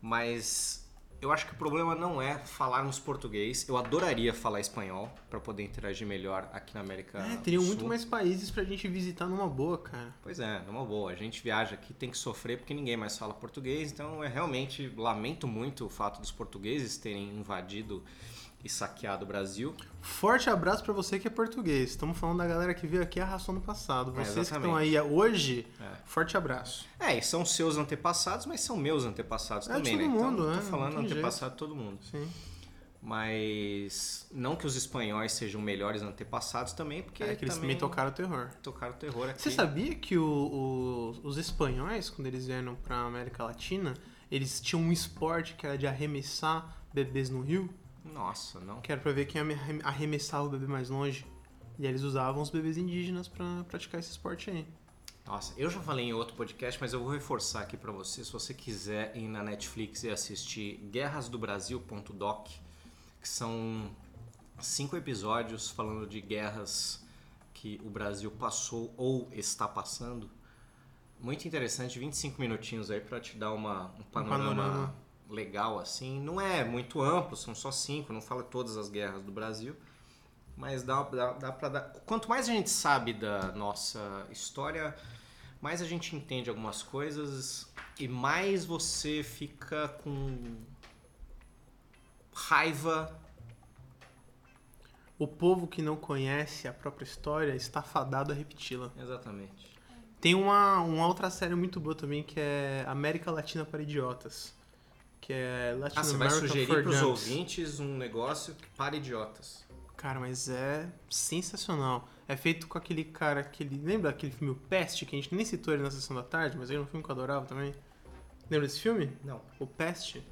Mas eu acho que o problema não é falarmos português. Eu adoraria falar espanhol para poder interagir melhor aqui na América É, teriam muito mais países pra gente visitar numa boa, cara. Pois é, numa boa. A gente viaja aqui, tem que sofrer porque ninguém mais fala português. Então, eu realmente lamento muito o fato dos portugueses terem invadido e saqueado o Brasil. Forte abraço pra você que é português. Estamos falando da galera que veio aqui arrastando no passado. É, Vocês que estão aí hoje, É. forte abraço. É, e são seus antepassados, mas são meus antepassados É, também, todo né? mundo, então, é, tô falando antepassado de todo mundo. Sim. Mas não que os espanhóis sejam melhores antepassados também, porque É que eles também tocaram o terror. tocaram terror aqui. Você sabia que o- o- os espanhóis, quando eles vieram pra América Latina, eles tinham um esporte que era de arremessar bebês no rio? Nossa, não. Que era pra ver quem arre- arremessava o bebê mais longe. E eles usavam os bebês indígenas pra praticar esse esporte aí. Nossa, eu já falei em outro podcast, mas eu vou reforçar aqui pra você. Se você quiser ir na Netflix e assistir guerrasdobrasil.doc, que são cinco episódios falando de guerras que o Brasil passou ou está passando. Muito interessante, 25 minutinhos aí pra te dar uma, um panorama, panorama. Legal assim. Não é muito amplo, são só cinco, não fala todas as guerras do Brasil. Mas dá, dá, dá pra dar. Quanto mais a gente sabe da nossa história, mais a gente entende algumas coisas e mais você fica com raiva. O povo que não conhece a própria história está fadado a repeti-la. Exatamente. Tem uma, uma outra série muito boa também que é América Latina para Idiotas. Que é Latin Ah, você vai sugerir para os ouvintes um negócio para idiotas. Cara, mas é sensacional. É feito com aquele cara, aquele. Lembra aquele filme O Peste, que a gente nem citou ele na sessão da tarde, mas ele é um filme que eu adorava também. Lembra desse filme? Não. O Peste.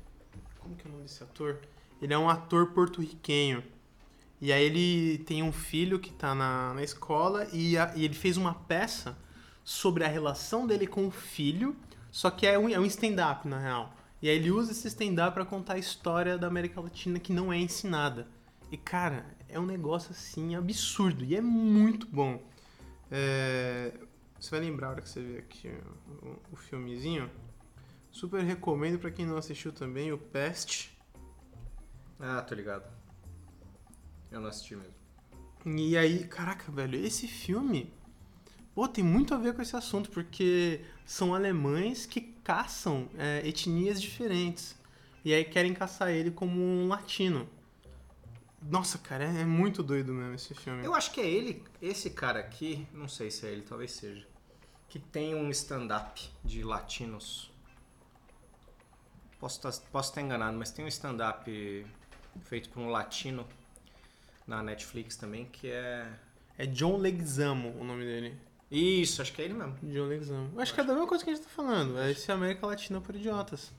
Como que é o nome desse ator? Ele é um ator porto-riquenho. E aí ele tem um filho que tá na, na escola e, a- e ele fez uma peça sobre a relação dele com o filho, só que é um, é um stand-up, na real. E aí ele usa esse stand-up pra contar a história da América Latina que não é ensinada. E, cara, é um negócio, assim, absurdo. E é muito bom. É, Você vai lembrar a hora que você vê aqui o, filmezinho. Super recomendo pra quem não assistiu também, o Pest. Ah, tô ligado. Eu não assisti mesmo. E aí, caraca, velho, esse filme, pô, tem muito a ver com esse assunto, porque são alemães que caçam é, etnias diferentes. E aí querem caçar ele como um latino. Nossa, cara, é, é muito doido mesmo esse filme. Eu acho que é ele, esse cara aqui, não sei se é ele, talvez seja, que tem um stand-up de latinos. Posso estar posso estar enganado, mas tem um stand-up feito por um latino na Netflix também, que é. É John Leguizamo o nome dele. Isso, acho que é ele mesmo. John Leguizamo. Eu acho que é da mesma coisa que a gente tá falando. É esse América Latina por idiotas.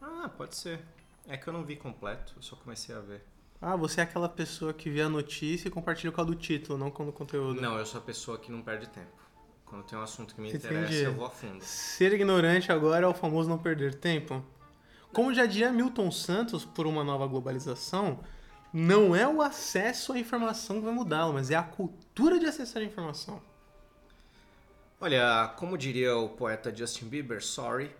Ah, pode ser. É que eu não vi completo, eu só comecei a ver. Ah, você é aquela pessoa que vê a notícia e compartilha com a do título, não com o conteúdo. Não, eu sou a pessoa que não perde tempo. Quando tem um assunto que me Entendi. interessa, eu vou a fundo. Ser ignorante agora é o famoso não perder tempo. Como já diria Milton Santos, por uma nova globalização, não é o acesso à informação que vai mudá-lo, mas é a cultura de acessar a informação. Olha, como diria o poeta Justin Bieber, sorry,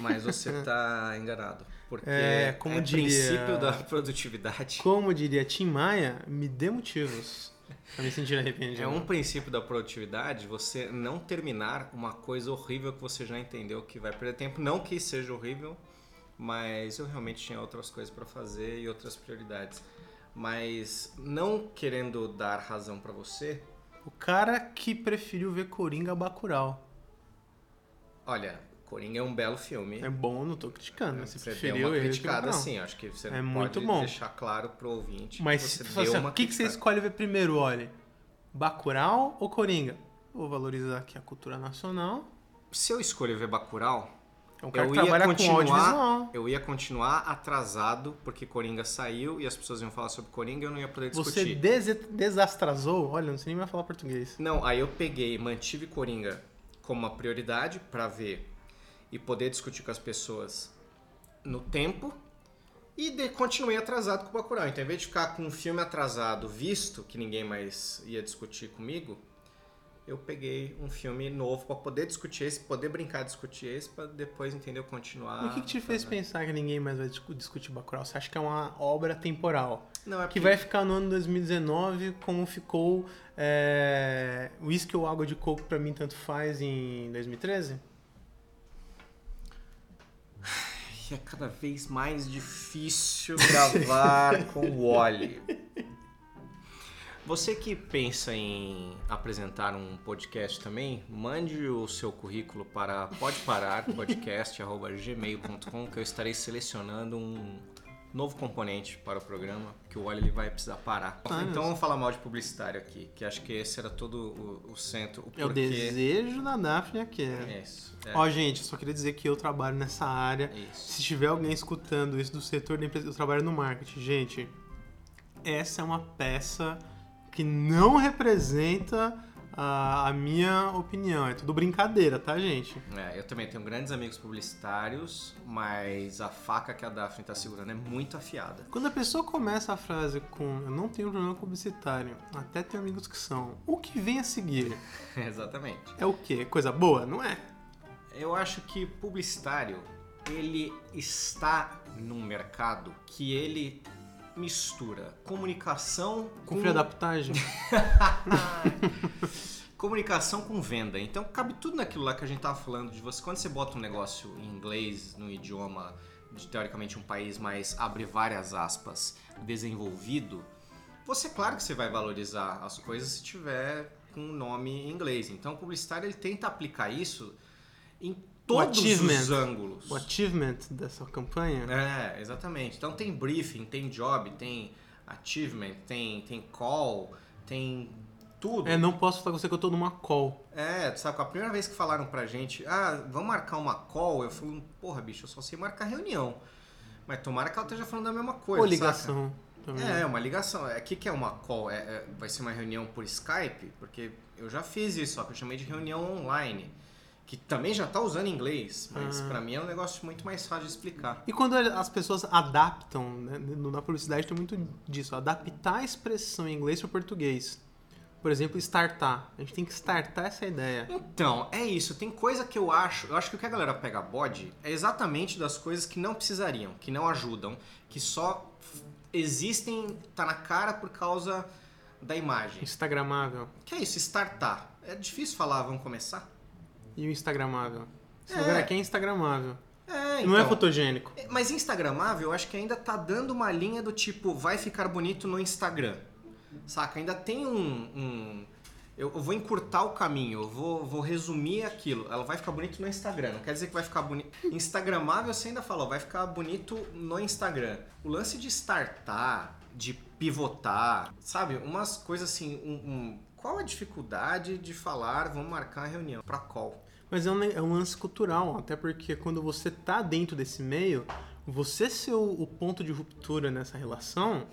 mas você (laughs) tá enganado. Porque É, como é diria- princípio da produtividade. Como diria Tim Maia, me dê motivos pra me sentir arrependido. É um princípio da produtividade você não terminar uma coisa horrível que você já entendeu que vai perder tempo. Não que seja horrível, mas eu realmente tinha outras coisas para fazer e outras prioridades. Mas não querendo dar razão para você, O cara que preferiu ver Coringa a Bacurau. olha, Coringa é um belo filme. É bom, não tô criticando, mas você Você deu preferiu uma ele criticada Bacurau. sim, acho que você É pode muito bom. deixar claro pro ouvinte Mas que se você tu deu assim, uma o que, que você criticada. escolhe ver primeiro, olha? Bacurau ou Coringa? Vou valorizar aqui a cultura nacional. Se eu escolher ver Bacurau, É um cara eu que ia trabalha com continuar, audiovisual. eu ia continuar atrasado porque Coringa saiu e as pessoas iam falar sobre Coringa e eu não ia poder Você discutir. des desastrasou? Olha, não sei nem mais falar português. Não, aí eu peguei, mantive Coringa como uma prioridade pra ver e poder discutir com as pessoas no tempo e de- continuei atrasado com o Bacurau. Então, em vez de ficar com um filme atrasado visto, que ninguém mais ia discutir comigo, eu peguei um filme novo pra poder discutir esse, poder brincar de discutir esse, pra depois, entendeu, continuar. o que, que te fez pensar que ninguém mais vai discu- discutir Bacurau? Você acha que é uma obra temporal? Não, é Que porque- vai ficar no ano 2019 como ficou é, Whisky ou Água de Coco pra mim tanto faz em 2013? E é cada vez mais difícil gravar com o Wally. (laughs) Você que pensa em apresentar um podcast também, mande o seu currículo para podepararpodcast.gmail.com que eu estarei selecionando um novo componente para o programa, que o Wally ele vai precisar parar. Ah, então vamos falar mal de publicitário aqui, que acho que esse era todo o, o centro, o É o porquê. desejo da Daphne aqui. É isso. É, Ó, gente, só queria dizer que eu trabalho nessa área. é isso. Se tiver alguém escutando isso do setor da empresa, eu trabalho no marketing. Gente, essa é uma peça que não representa a, a minha opinião. É tudo brincadeira, tá, gente? É, eu também tenho grandes amigos publicitários, mas a faca que a Daphne tá segurando é muito afiada. Quando a pessoa começa a frase com eu não tenho problema publicitário, até tenho amigos que são, o que vem a seguir (laughs) Exatamente. é o quê? Coisa boa? Não é? Eu acho que publicitário, ele está num mercado que ele mistura comunicação Com frio adaptagem? (laughs) comunicação com venda. Então cabe tudo naquilo lá que a gente tava falando de você. Quando você bota um negócio em inglês, no idioma de teoricamente um país mais abre várias aspas, desenvolvido, você claro que você vai valorizar as coisas se tiver com um nome em inglês. Então o publicitário ele tenta aplicar isso em todos os ângulos. O achievement dessa campanha É, exatamente. Então tem briefing, tem job, tem achievement, tem, tem call, tem tudo. é, não posso falar com você que eu tô numa call. É, sabe, a primeira vez que falaram pra gente, ah, vamos marcar uma call, eu falei, porra, bicho, eu só sei marcar reunião. Mas tomara que ela esteja falando a mesma coisa. Ou saca? ligação. Também. É, uma ligação. O que, que é uma call? É, é- vai ser uma reunião por Skype? Porque eu já fiz isso, só que eu chamei de reunião online. Que também já tá usando inglês, mas Ah. pra mim é um negócio muito mais fácil de explicar. E quando as pessoas adaptam, né, na publicidade tem muito disso, adaptar a expressão em inglês para português. Por exemplo, startar. A gente tem que startar essa ideia. Então, é isso. Tem coisa que eu acho. Eu acho que o que a galera pega bode é exatamente das coisas que não precisariam, que não ajudam, que só existem, tá na cara por causa da imagem. Instagramável. Que é isso, startar. É difícil falar, vamos começar? E o Instagramável. Esse É. lugar aqui é Instagramável. É, Não é então. fotogênico. Mas Instagramável, eu acho que ainda tá dando uma linha do tipo, vai ficar bonito no Instagram. Saca? Ainda tem um. um- eu, eu vou encurtar o caminho, eu vou, vou resumir aquilo. Ela vai ficar bonito no Instagram. Não quer dizer que vai ficar bonito. Instagramável você ainda falou, vai ficar bonito no Instagram. O lance de startar, de pivotar, sabe? Umas coisas assim. um- um- qual a dificuldade de falar, vamos marcar a reunião pra call? Mas é um, é um lance cultural, até porque quando você tá dentro desse meio, você ser o, o ponto de ruptura nessa relação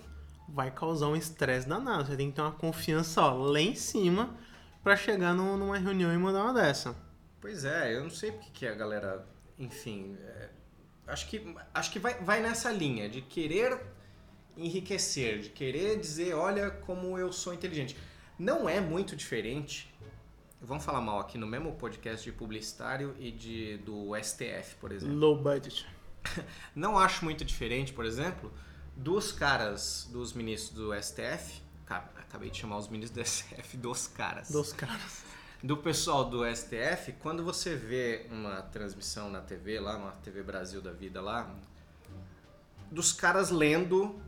vai causar um estresse danado. Você tem que ter uma confiança ó, lá em cima pra chegar num- numa reunião e mandar uma dessa. Pois é, eu não sei porque que a galera, enfim, é, acho que acho que vai, vai nessa linha de querer enriquecer, de querer dizer, olha como eu sou inteligente. Não é muito diferente. Vamos falar mal aqui no mesmo podcast de publicitário e de do STF, por exemplo. Low budget. (laughs) Não acho muito diferente, por exemplo, dos caras, dos ministros do STF. Ca- Acabei de chamar os ministros do STF (laughs) dos caras Dos caras. do pessoal do STF, quando você vê uma transmissão na TV lá, uma TV Brasil da vida lá, dos caras lendo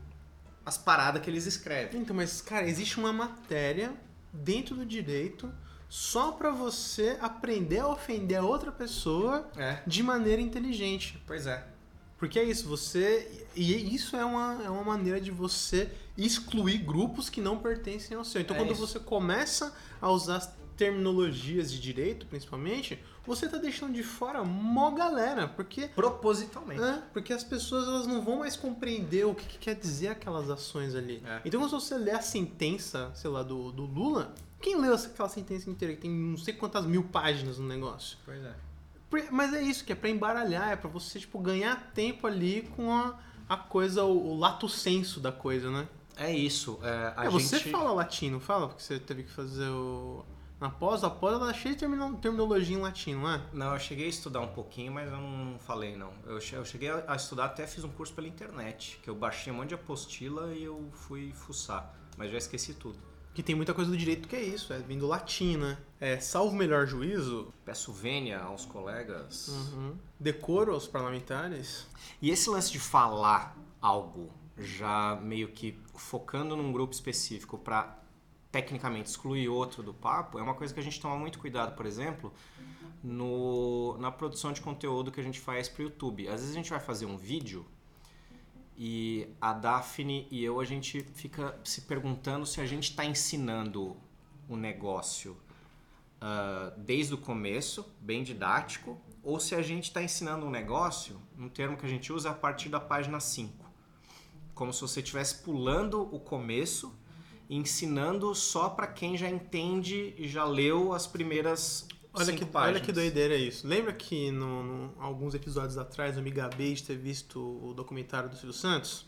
as paradas que eles escrevem. Então, mas, cara, existe uma matéria dentro do direito só pra você aprender a ofender a outra pessoa É, de maneira inteligente. pois é. Porque é isso, você. E isso é uma, é uma maneira de você excluir grupos que não pertencem ao seu. Então, É quando isso. você começa a usar terminologias de direito, principalmente, você tá deixando de fora mó galera, porque Propositalmente. é, porque as pessoas elas não vão mais compreender o que, que quer dizer aquelas ações ali. É. Então, se você ler a sentença, sei lá, do, do Lula, quem leu aquela sentença inteira que tem não sei quantas mil páginas no negócio? Pois é. Mas é isso, que é pra embaralhar, é pra você, tipo, ganhar tempo ali com a, a coisa, o, o lato senso da coisa, né? É isso. É, a é, você gente... fala latino, fala, porque você teve que fazer o... Na pós, a pós ela é cheia de termino- terminologia em latino, não é? Não, eu cheguei a estudar um pouquinho, mas eu não falei não. Eu che- eu cheguei a a estudar, até fiz um curso pela internet, que eu baixei um monte de apostila e eu fui fuçar, mas já esqueci tudo. Que tem muita coisa do direito que é isso, é vindo latim, né? É, salvo o melhor juízo, Peço vênia aos colegas. uhum, decoro aos parlamentares. E esse lance de falar algo já meio que focando num grupo específico para tecnicamente excluir outro do papo é uma coisa que a gente toma muito cuidado, por exemplo, no, na produção de conteúdo que a gente faz para o YouTube. Às vezes a gente vai fazer um vídeo e a Daphne e eu a gente fica se perguntando se a gente está ensinando um negócio ah, desde o começo, bem didático, ou se a gente está ensinando um negócio, um termo que a gente usa a partir da página 5. Como se você estivesse pulando o começo ensinando só para quem já entende e já leu as primeiras Olha que, páginas. olha que doideira isso. Lembra que no, no- alguns episódios atrás eu me gabei de ter visto o documentário do Silvio Santos?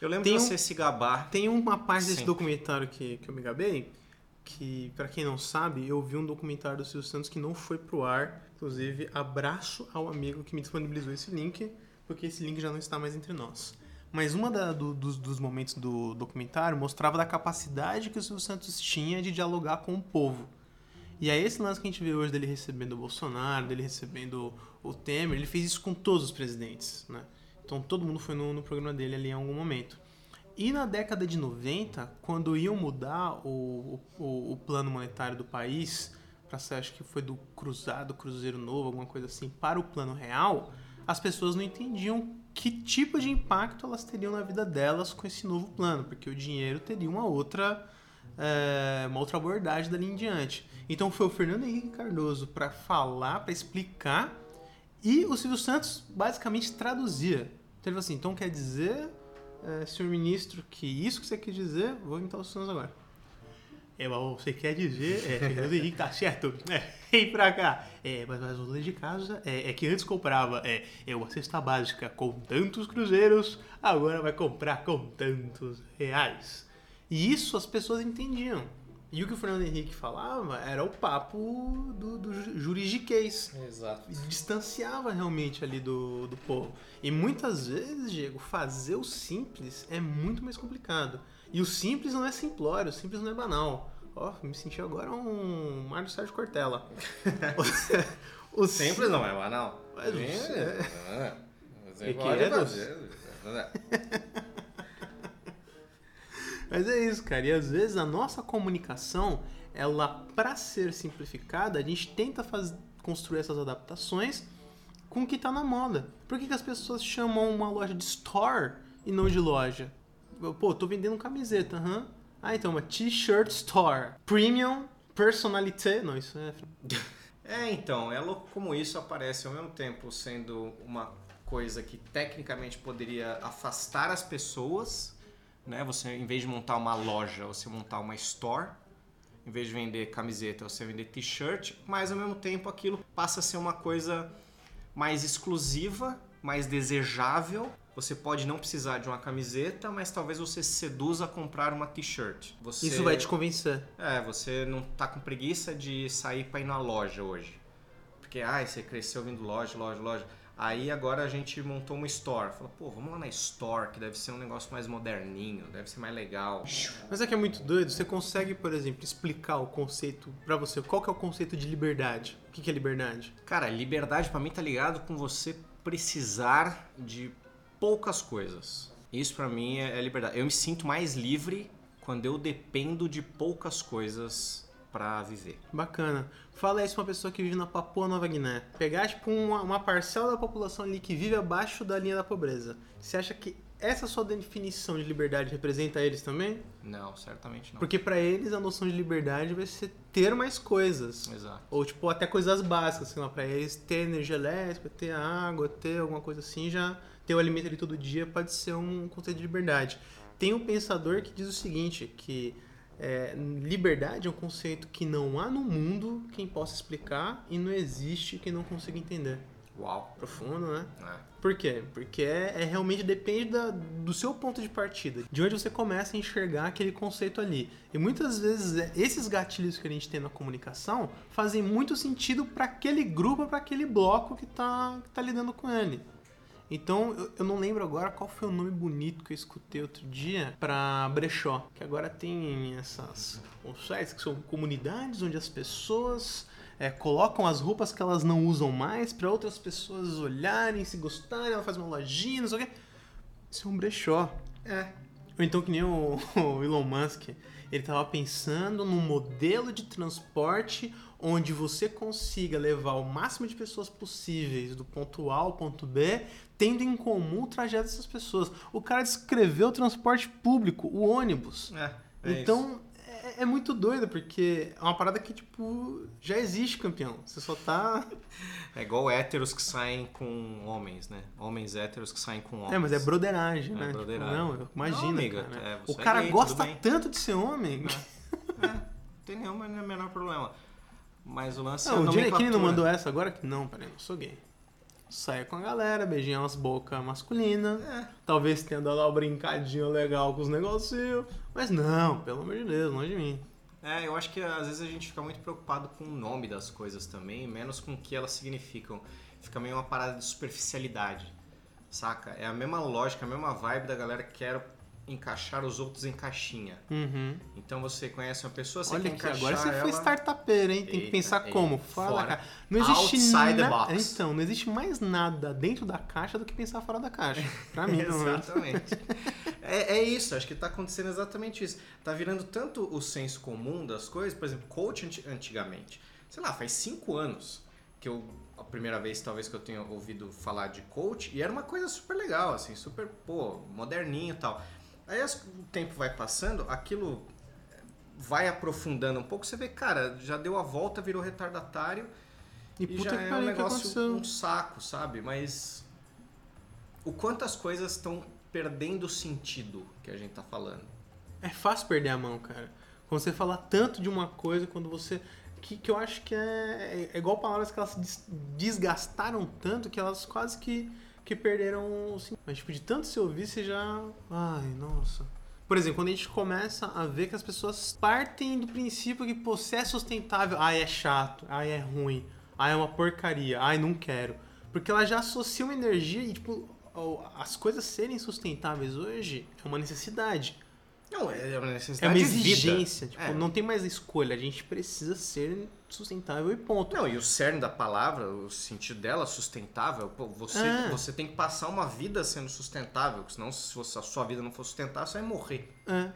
Eu lembro Tem de um- você se gabar. Tem uma parte desse Sempre. documentário que, que eu me gabei, que, pra quem não sabe, eu vi um documentário do Silvio Santos que não foi pro ar. Inclusive, abraço ao amigo que me disponibilizou esse link, porque esse link já não está mais entre nós. Mas uma da- do- dos, dos momentos do documentário mostrava da capacidade que o Silvio Santos tinha de dialogar com o povo. E aí esse lance que a gente vê hoje dele recebendo o Bolsonaro, dele recebendo o Temer, ele fez isso com todos os presidentes, né? Então todo mundo foi no, no programa dele ali em algum momento. E na década de 90, quando iam mudar o, o, o plano monetário do país, para ser, acho que foi do cruzado, cruzeiro novo, alguma coisa assim, para o plano real, as pessoas não entendiam que tipo de impacto elas teriam na vida delas com esse novo plano, porque o dinheiro teria uma outra é, uma outra abordagem dali em diante. Então foi o Fernando Henrique Cardoso para falar, para explicar, e o Silvio Santos basicamente traduzia. Então ele falou assim: então quer dizer, é, senhor ministro, que isso que você quer dizer, vou imitar o Santos agora. É, mas você quer dizer, é, Fernando Henrique tá certo, é, vem pra cá. É, mas, mas o lei de casa é, é que antes comprava é, é uma cesta básica com tantos cruzeiros, agora vai comprar com tantos reais. E isso as pessoas entendiam. E o que o Fernando Henrique falava era o papo do, do ju- juridiquês. Exato. E distanciava realmente ali do, do povo. E muitas vezes, Diego, fazer o simples é muito mais complicado. E o simples não é simplório, o simples não é banal. Ó, me senti agora um Mário Sérgio Cortella. (laughs) o Sempre não é banal. Mas Sim, você- é. Você E pode queridos? fazer. Mas é isso, cara. E às vezes a nossa comunicação, ela, para ser simplificada, a gente tenta faz... construir essas adaptações com o que tá na moda. Por que, que as pessoas chamam uma loja de store e não de loja? Pô, tô vendendo camiseta, aham. Ah, então, uma t-shirt store. Premium, personalité. Não, isso é. (laughs) É, então, é louco como isso aparece ao mesmo tempo sendo uma coisa que tecnicamente poderia afastar as pessoas, né? Você, em vez de montar uma loja, você montar uma store, em vez de vender camiseta, você vender t-shirt, mas ao mesmo tempo aquilo passa a ser uma coisa mais exclusiva, mais desejável. Você pode não precisar de uma camiseta, mas talvez você se seduza a comprar uma t-shirt. Você- Isso vai te convencer. é, você não tá com preguiça de sair pra ir na loja hoje. Porque, ai, você cresceu vindo loja, loja, loja. Aí agora a gente montou uma store. Fala, pô, vamos lá na store, que deve ser um negócio mais moderninho, deve ser mais legal. Mas é que é muito doido. Você consegue, por exemplo, explicar o conceito pra você. Qual que é o conceito de liberdade? O que é liberdade? Cara, liberdade pra mim tá ligado com você precisar de poucas coisas. Isso pra mim é é liberdade. Eu me sinto mais livre quando eu dependo de poucas coisas pra viver. Bacana. Fala isso pra uma pessoa que vive na Papua Nova Guiné. Pegar, tipo, uma, uma parcela da população ali que vive abaixo da linha da pobreza. Você acha que essa sua definição de liberdade representa eles também? Não, certamente não. Porque pra eles a noção de liberdade vai ser ter mais coisas. Exato. Ou, tipo, até coisas básicas, sei lá, pra eles ter energia elétrica, ter água, ter alguma coisa assim, já ter o alimento ali todo dia pode ser um conceito de liberdade. Tem um pensador que diz o seguinte, que é, liberdade é um conceito que não há no mundo quem possa explicar e não existe quem não consiga entender. Uau. Profundo, né? É. Por quê? Porque é, é realmente depende da- do seu ponto de partida, de onde você começa a enxergar aquele conceito ali. E muitas vezes é, esses gatilhos que a gente tem na comunicação fazem muito sentido para aquele grupo, para aquele bloco que tá, que tá lidando com ele. Então, eu, eu não lembro agora qual foi o nome bonito que eu escutei outro dia pra brechó. Que agora tem essas os sites que são comunidades onde as pessoas é, colocam as roupas que elas não usam mais pra outras pessoas olharem, se gostarem, ela faz uma lojinha, não sei o quê. Isso é um brechó. É. Ou então que nem o, (laughs) o Elon Musk, ele tava pensando num modelo de transporte onde você consiga levar o máximo de pessoas possíveis do ponto A ao ponto B, tendo em comum o trajeto dessas pessoas. O cara descreveu o transporte público, o ônibus. É. é então é, é muito doido, porque é uma parada que, tipo, já existe, campeão. Você só tá. (laughs) É igual héteros que saem com homens, né? Homens héteros que saem com homens. É, mas é broderagem, É né? Tipo, broderagem. não, imagina, Não, amiga, cara. é, o é cara gay, gosta tanto de ser homem. É, não tem nenhum menor problema. Mas o lance é Não, o Giannichini não mandou essa agora não, peraí, eu sou gay. Saia com a galera, beijinha umas bocas masculinas. É. Talvez tenha dado uma brincadinha legal com os negocinhos. Mas não, pelo amor de Deus, longe de mim. É, eu acho que às vezes a gente fica muito preocupado com o nome das coisas também, menos com o que elas significam. Fica meio uma parada de superficialidade, saca? É a mesma lógica, a mesma vibe da galera que quer encaixar os outros em caixinha. Uhum. Então você conhece uma pessoa, você Olha quer que encaixar agora você ela... foi startupeiro, hein? Tem que Eita, pensar eita, como? Fora da fora. caixa. Não existe Outside the na- box. Então, não existe mais nada dentro da caixa do que pensar fora da caixa. Pra (laughs) mim. Exatamente. é, é isso, acho que tá acontecendo exatamente isso. Tá virando tanto o senso comum das coisas, por exemplo, coach anti- antigamente. Sei lá, faz cinco anos que eu. A primeira vez, talvez, que eu tenha ouvido falar de coach, e era uma coisa super legal, assim, super, pô, moderninho e tal. Aí as- o tempo vai passando, aquilo vai aprofundando um pouco, você vê, cara, já deu a volta, virou retardatário. E E, puta já que é um negócio, um saco, sabe? Mas o quanto as coisas estão perdendo o sentido que a gente tá falando. É fácil perder a mão, cara. Quando você fala tanto de uma coisa, quando você. Que, que eu acho que é, é igual palavras que elas desgastaram tanto que elas quase que, que perderam o sentido. Mas, tipo, de tanto se ouvir, você já. Ai, nossa. Por exemplo, quando a gente começa a ver que as pessoas partem do princípio que, pô, se é sustentável, ai, é chato, ai, é ruim, ai, é uma porcaria, ai, não quero. Porque ela já associa uma energia e, tipo, as coisas serem sustentáveis hoje é uma necessidade. Não, é uma É necessidade uma de vida. exigência. Tipo, É. não tem mais escolha. A gente precisa ser sustentável e ponto. Não, e o cerne da palavra, o sentido dela, sustentável, pô, você, É. você tem que passar uma vida sendo sustentável, senão se a sua vida não for sustentável, você vai morrer, É.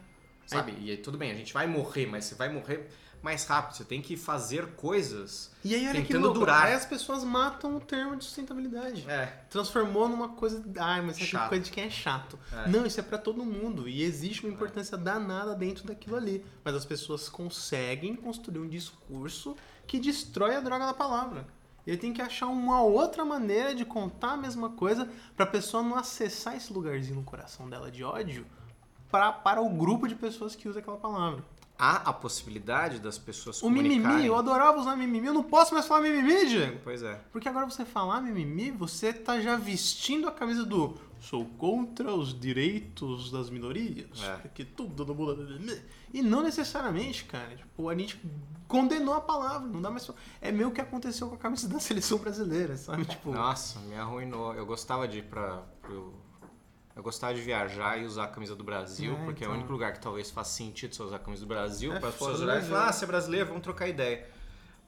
sabe? E aí tudo bem, a gente vai morrer, mas você vai morrer mais rápido, você tem que fazer coisas E aí, olha que tentando louco. durar. Aí as pessoas matam o termo de sustentabilidade. É, Transformou numa coisa. Ai, mas isso é coisa de quem é chato. É. Não, isso é pra todo mundo. E existe uma importância danada dentro daquilo ali. Mas as pessoas conseguem construir um discurso que destrói a droga da palavra. Ele tem que achar uma outra maneira de contar a mesma coisa pra pessoa não acessar esse lugarzinho no coração dela de ódio pra, para o grupo de pessoas que usa aquela palavra. Há a possibilidade das pessoas O mimimi, eu adorava usar mimimi. Eu não posso mais falar mimimi, Diego. Pois é. Porque agora você falar mimimi, você tá já vestindo a camisa do sou contra os direitos das minorias. É. Porque tudo no mundo é mimimi. E não necessariamente, cara. Tipo, a gente condenou a palavra. Não dá mais. É meio que aconteceu com a camisa da seleção brasileira, sabe? Tipo, Nossa, me arruinou. Eu gostava de ir pra. Pro... Eu gostava de viajar e usar a camisa do Brasil, É, porque é o então. único lugar que talvez faça sentido você usar a camisa do Brasil, É para as pessoas olharem e Brasil. falar, ah, você é brasileiro, vamos trocar ideia.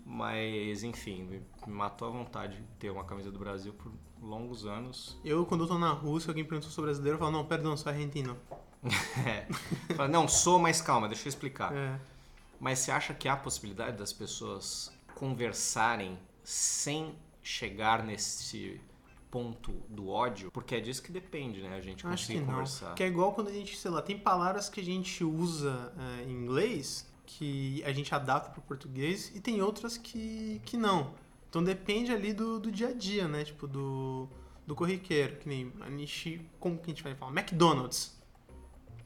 Mas, enfim, me matou a vontade de ter uma camisa do Brasil por longos anos. eu, quando eu tô na Rússia, alguém perguntou se eu sou brasileiro, eu falo, não, perdão, sou argentino. (laughs) É. Fala, não, sou, mas calma, deixa eu explicar. É. Mas você acha que há possibilidade das pessoas conversarem sem chegar nesse ponto do ódio? Porque é disso que depende, né? A gente Acho que conseguir conversar. Que é igual quando a gente, sei lá, tem palavras que a gente usa é, em inglês que a gente adapta para o português e tem outras que, que não. Então depende ali do, do dia a dia, né? Tipo, do, do corriqueiro. Que nem a gente. Como que a gente vai falar? McDonald's.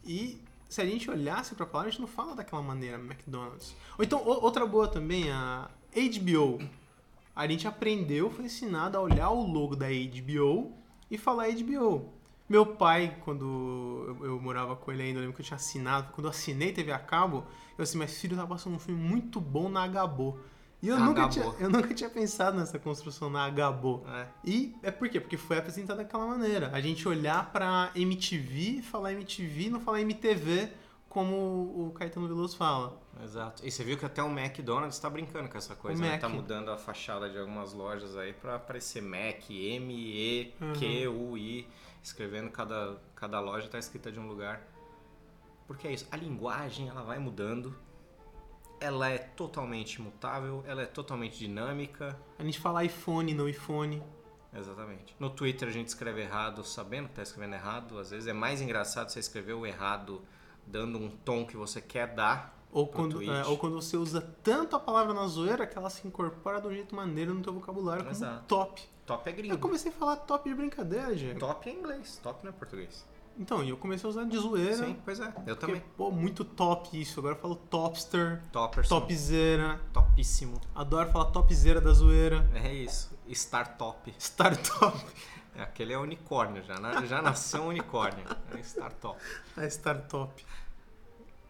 E se a gente olhasse pra palavra, a gente não fala daquela maneira, McDonald's. Ou então, outra boa também, a HBO. A gente aprendeu, foi ensinado a olhar o logo da HBO e falar HBO. Meu pai, quando eu, eu morava com ele ainda, eu lembro que eu tinha assinado, quando eu assinei TV a cabo, eu assim, mas filho, tá passando um filme muito bom na Gabo. E eu nunca, Agabô. tinha, eu nunca tinha pensado nessa construção na Gabo. É. E é por quê? Porque foi apresentado daquela maneira. A gente olhar pra MTV, falar MTV, não falar MTV, como o Caetano Veloso fala. Exato. E você viu que até o McDonald's tá brincando com essa coisa, O né? Mac. Tá mudando a fachada de algumas lojas aí pra aparecer Mac, M-E-Q-U-I. Escrevendo cada, cada loja tá escrita de um lugar. Porque é isso, a linguagem ela vai mudando. Ela é totalmente imutável, ela é totalmente dinâmica. A gente fala iPhone, no iPhone. Exatamente. No Twitter a gente escreve errado sabendo que tá escrevendo errado. Às vezes é mais engraçado você escrever o errado dando um tom que você quer dar. Ou quando, é, ou quando você usa tanto a palavra na zoeira que ela se incorpora de um jeito maneiro no teu vocabulário como Exato. top. Top é Eu gringo. comecei a falar top de brincadeira, Diego. Top é inglês, top não é português. Então, e eu comecei a usar de zoeira. Sim, pois é. Eu Porque, também. pô, muito top isso. Agora eu falo topster, Topperson. topzera. Topíssimo. Adoro falar topzera da zoeira. É isso. Startup. Aquele é unicórnio, já, na- já nasceu um unicórnio. É startup. A startup.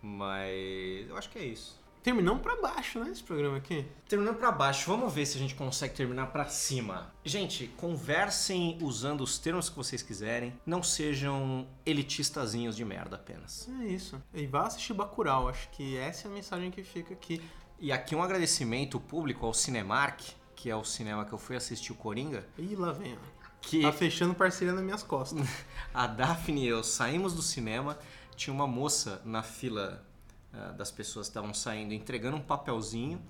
Mas eu acho que é isso. Terminamos pra baixo, né, esse programa aqui. Terminando pra baixo, vamos ver se a gente consegue terminar pra cima. Gente, conversem usando os termos que vocês quiserem. Não sejam elitistazinhos de merda apenas. É isso. E vá assistir Bacurau. Acho que essa é a mensagem que fica aqui. E aqui um agradecimento público ao Cinemark, que é o cinema que eu fui assistir o Coringa, Ih, lá vem, ó. Que Tá fechando parceria nas minhas costas. (laughs) A Daphne e eu saímos do cinema, tinha uma moça na fila ah, das pessoas que estavam saindo entregando um papelzinho,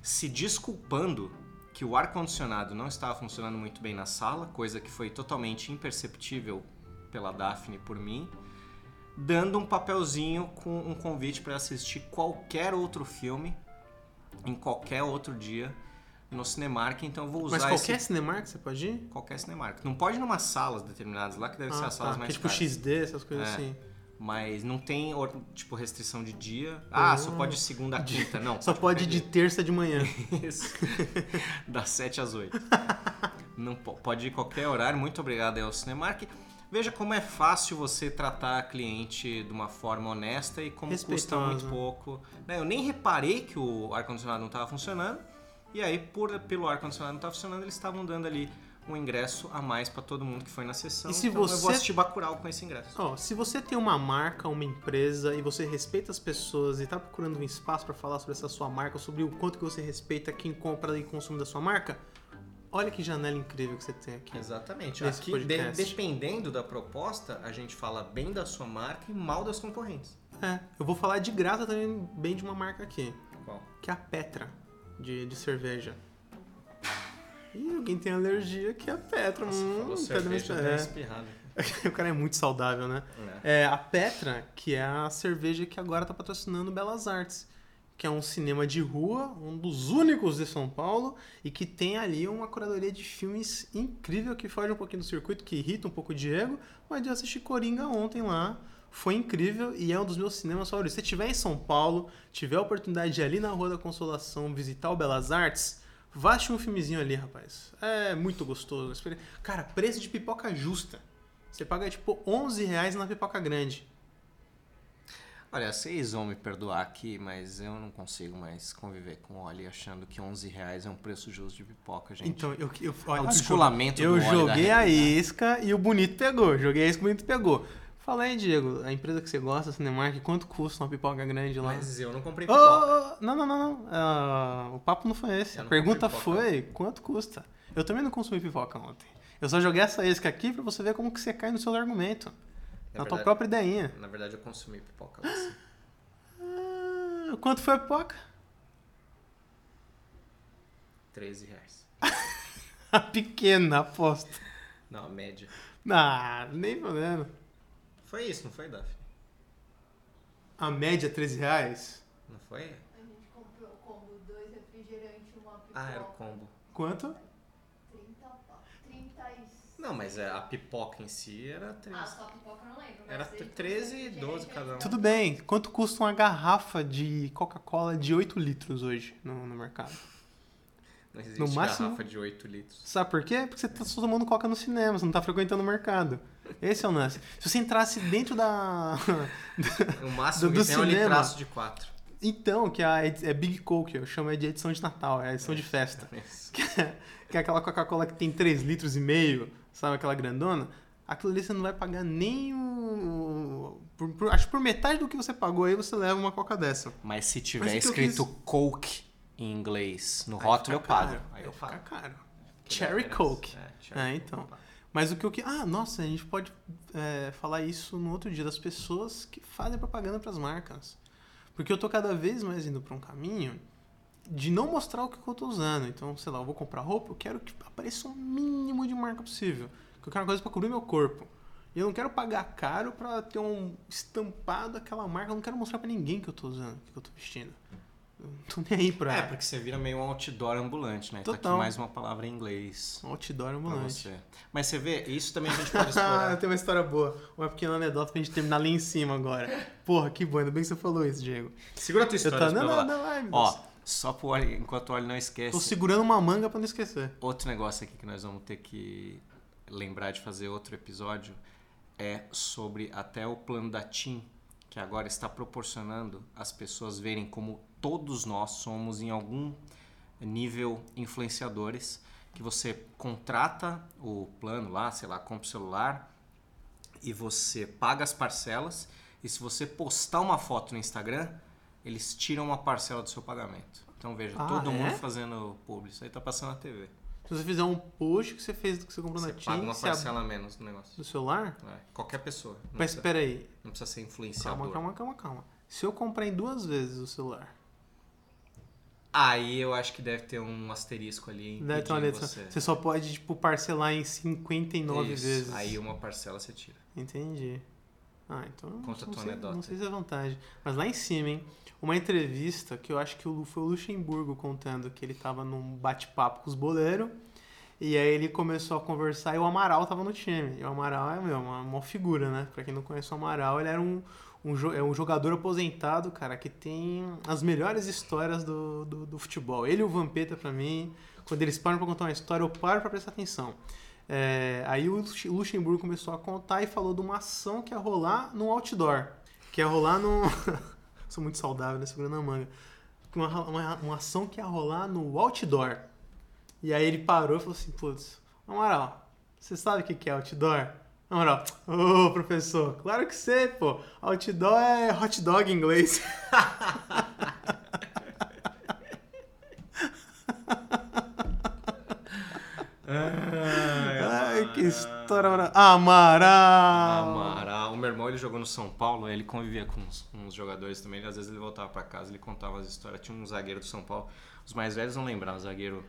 se desculpando que o ar-condicionado não estava funcionando muito bem na sala, coisa que foi totalmente imperceptível pela Daphne por mim, dando um papelzinho com um convite para assistir qualquer outro filme em qualquer outro dia no Cinemark, então eu vou usar Mas qualquer esse Cinemark você pode ir? qualquer Cinemark. Não pode ir numa salas determinadas lá que deve ser Ah, as salas tá. mais Que tipo caras. XD, essas coisas É. assim. Mas não tem, tipo, restrição de dia. Ah, só Ah. pode segunda a quinta. Não, (laughs) Só pode ir de terça de manhã. (laughs) Isso. (laughs) Das 7 às 8. Não po- pode ir qualquer horário. Muito obrigado aí ao Cinemark. Veja como é fácil você tratar a cliente de uma forma honesta e como custa muito pouco. Né, Eu nem reparei que o ar-condicionado não estava funcionando. E aí, por, pelo ar-condicionado não estar funcionando, eles estavam dando ali um ingresso a mais para todo mundo que foi na sessão. E se então eu você- vou assistir Bacurau com esse ingresso. Ó, se você tem uma marca, uma empresa e você respeita as pessoas e tá procurando um espaço pra falar sobre essa sua marca, sobre o quanto que você respeita quem compra e consome da sua marca, olha que janela incrível que você tem aqui. Exatamente. Aqui, de- dependendo da proposta, a gente fala bem da sua marca e mal das concorrentes. É, eu vou falar de graça também bem de uma marca aqui, Qual? que é a Petra, de, de cerveja. Ih, alguém tem alergia que é a Petra. Nossa, hum, falou cerveja, é. espirrada. (laughs) o cara é muito saudável, né? É, a Petra, que é a cerveja que agora tá patrocinando Belas Artes, que é um cinema de rua, um dos únicos de São Paulo, e que tem ali uma curadoria de filmes incrível que foge um pouquinho do circuito, que irrita um pouco o Diego, mas eu assisti Coringa ontem lá. Foi incrível e é um dos meus cinemas favoritos. Se estiver em São Paulo, tiver a oportunidade de ir ali na Rua da Consolação visitar o Belas Artes, vá assistir um filmezinho ali, rapaz. É muito gostoso. Cara, preço de pipoca justa. Você paga tipo 11 reais na pipoca grande. Olha, vocês vão me perdoar aqui, mas eu não consigo mais conviver com o Oli achando que 11 reais é um preço justo de pipoca, gente. Então, eu, eu, é olha, o descolamento eu do óleo da joguei a isca e o bonito pegou. Joguei a isca e o bonito pegou. Fala aí, Diego, a empresa que você gosta, a Cinemark, quanto custa uma pipoca grande lá? Mas eu não comprei pipoca. ô, não, não, não, não. Ah, o papo não foi esse. Eu A pergunta foi quanto custa. Eu também não consumi pipoca ontem. Eu só joguei essa isca aqui pra você ver como que você cai no seu argumento. Na tua verdade. própria ideinha. Na verdade, eu consumi pipoca. assim. Ah, quanto foi a pipoca? 13 reais. (laughs) A pequena, aposto. Não, a média. Ah, nem fodendo. Foi isso, não foi, Daphne? A média é 13 reais? Não foi? A gente comprou o combo, dois refrigerantes, uma pipoca. Ah, era o combo. Quanto? 30 pau. 30 e... Não, mas é, a pipoca em si era 13. Ah, só a pipoca eu não lembro. mas Era ele 13 e refrigerante 12 cada um. Tudo bem. Quanto custa uma garrafa de Coca-Cola de 8 litros hoje no, no mercado? Não existe No máximo- garrafa de 8 litros. Sabe por quê? Porque você tá só tomando coca no cinema, você não tá frequentando o mercado. Esse é o lance. Se você entrasse dentro da. (laughs) O máximo Do- que do tem é um cinema. litraço de 4. então, que é, é Big Coke, eu chamo de edição de Natal, é a edição de festa. (laughs) Que é, que é aquela Coca-Cola que tem 3 litros e meio, sabe aquela grandona? Aquilo ali você não vai pagar nem o. por- por- acho que por metade do que você pagou aí você leva uma coca dessa. Mas se tiver Mas escrito quis- Coke em inglês no Aí rótulo, eu pago. Aí eu pago. caro. Cherry diferença. Coke. É, cherry É, Coke. Mas o que eu que. Ah, nossa, a gente pode é, falar isso no outro dia das pessoas que fazem propaganda pras marcas. Porque eu tô cada vez mais indo pra um caminho de não mostrar o que eu tô usando. Então, sei lá, eu vou comprar roupa, eu quero que apareça o mínimo de marca possível. Porque eu quero uma coisa pra cobrir meu corpo. E eu não quero pagar caro pra ter um estampado daquela marca. Eu não quero mostrar pra ninguém que eu tô usando, que eu tô vestindo. Não tô nem aí pra É, porque você vira meio um outdoor ambulante, né? Tá Total. aqui mais uma palavra em inglês outdoor ambulante. você. Mas você vê, isso também a gente (laughs) pode Ah, explorar. tem uma história boa. Uma pequena anedota pra gente terminar lá em cima agora. Porra, que bom, ainda bem que você falou isso, Diego. Segura a tua Eu história. tô eu não, falar. não, ai, meu Ó, só pro Oli, enquanto o Oli não esquece. Tô segurando uma manga pra não esquecer. Outro negócio aqui que nós vamos ter que lembrar de fazer outro episódio é sobre até o plano da TIM, que agora está proporcionando as pessoas verem como todos nós somos em algum nível influenciadores, que você contrata o plano lá, sei lá, compra o celular e você paga as parcelas e se você postar uma foto no Instagram, eles tiram uma parcela do seu pagamento. Então veja, Ah, todo é? mundo fazendo publi, isso aí tá passando na TV. Se você fizer um post que você fez do que você comprou Você na TIM, paga uma parcela a menos no negócio. do celular? É, qualquer pessoa. Mas espera aí. não precisa ser influenciador. Calma, calma, calma, calma. Se eu comprar em duas vezes o celular, Aí eu acho que deve ter um asterisco ali deve ter uma letra. você. Você só pode, tipo, parcelar em 59 Isso, vezes. Aí uma parcela você tira. Entendi. Ah, então. Conta a tua sei, anedota Não sei se é vantagem. Mas lá em cima, hein? Uma entrevista que eu acho que foi o Luxemburgo contando que ele tava num bate-papo com os boleiros. E aí ele começou a conversar e o Amaral tava no time. E o Amaral é, meu, uma, uma figura, né? Pra quem não conhece o Amaral, ele era um, um, é um jogador aposentado, cara, que tem as melhores histórias do, do, do futebol. Ele e o Vampeta, pra mim, quando eles param pra contar uma história, eu paro pra prestar atenção. É, aí o Lux- Luxemburgo começou a contar e falou de uma ação que ia rolar no outdoor. Que ia rolar no. (laughs) Sou muito saudável, né? Segurando a manga. Uma, uma, uma ação que ia rolar no outdoor. E aí ele parou e falou assim: Putz, Amaral, você sabe o que é outdoor? Amaral, ô professor, claro que sei, pô. Outdoor é hot dog em inglês. (laughs) Ai, que história maravilhosa. Amaral! Amaral. O meu irmão ele jogou no São Paulo, ele convivia com uns, uns jogadores também. Às vezes ele voltava pra casa, ele contava as histórias. Tinha um zagueiro do São Paulo. Os mais velhos não lembravam, um zagueiro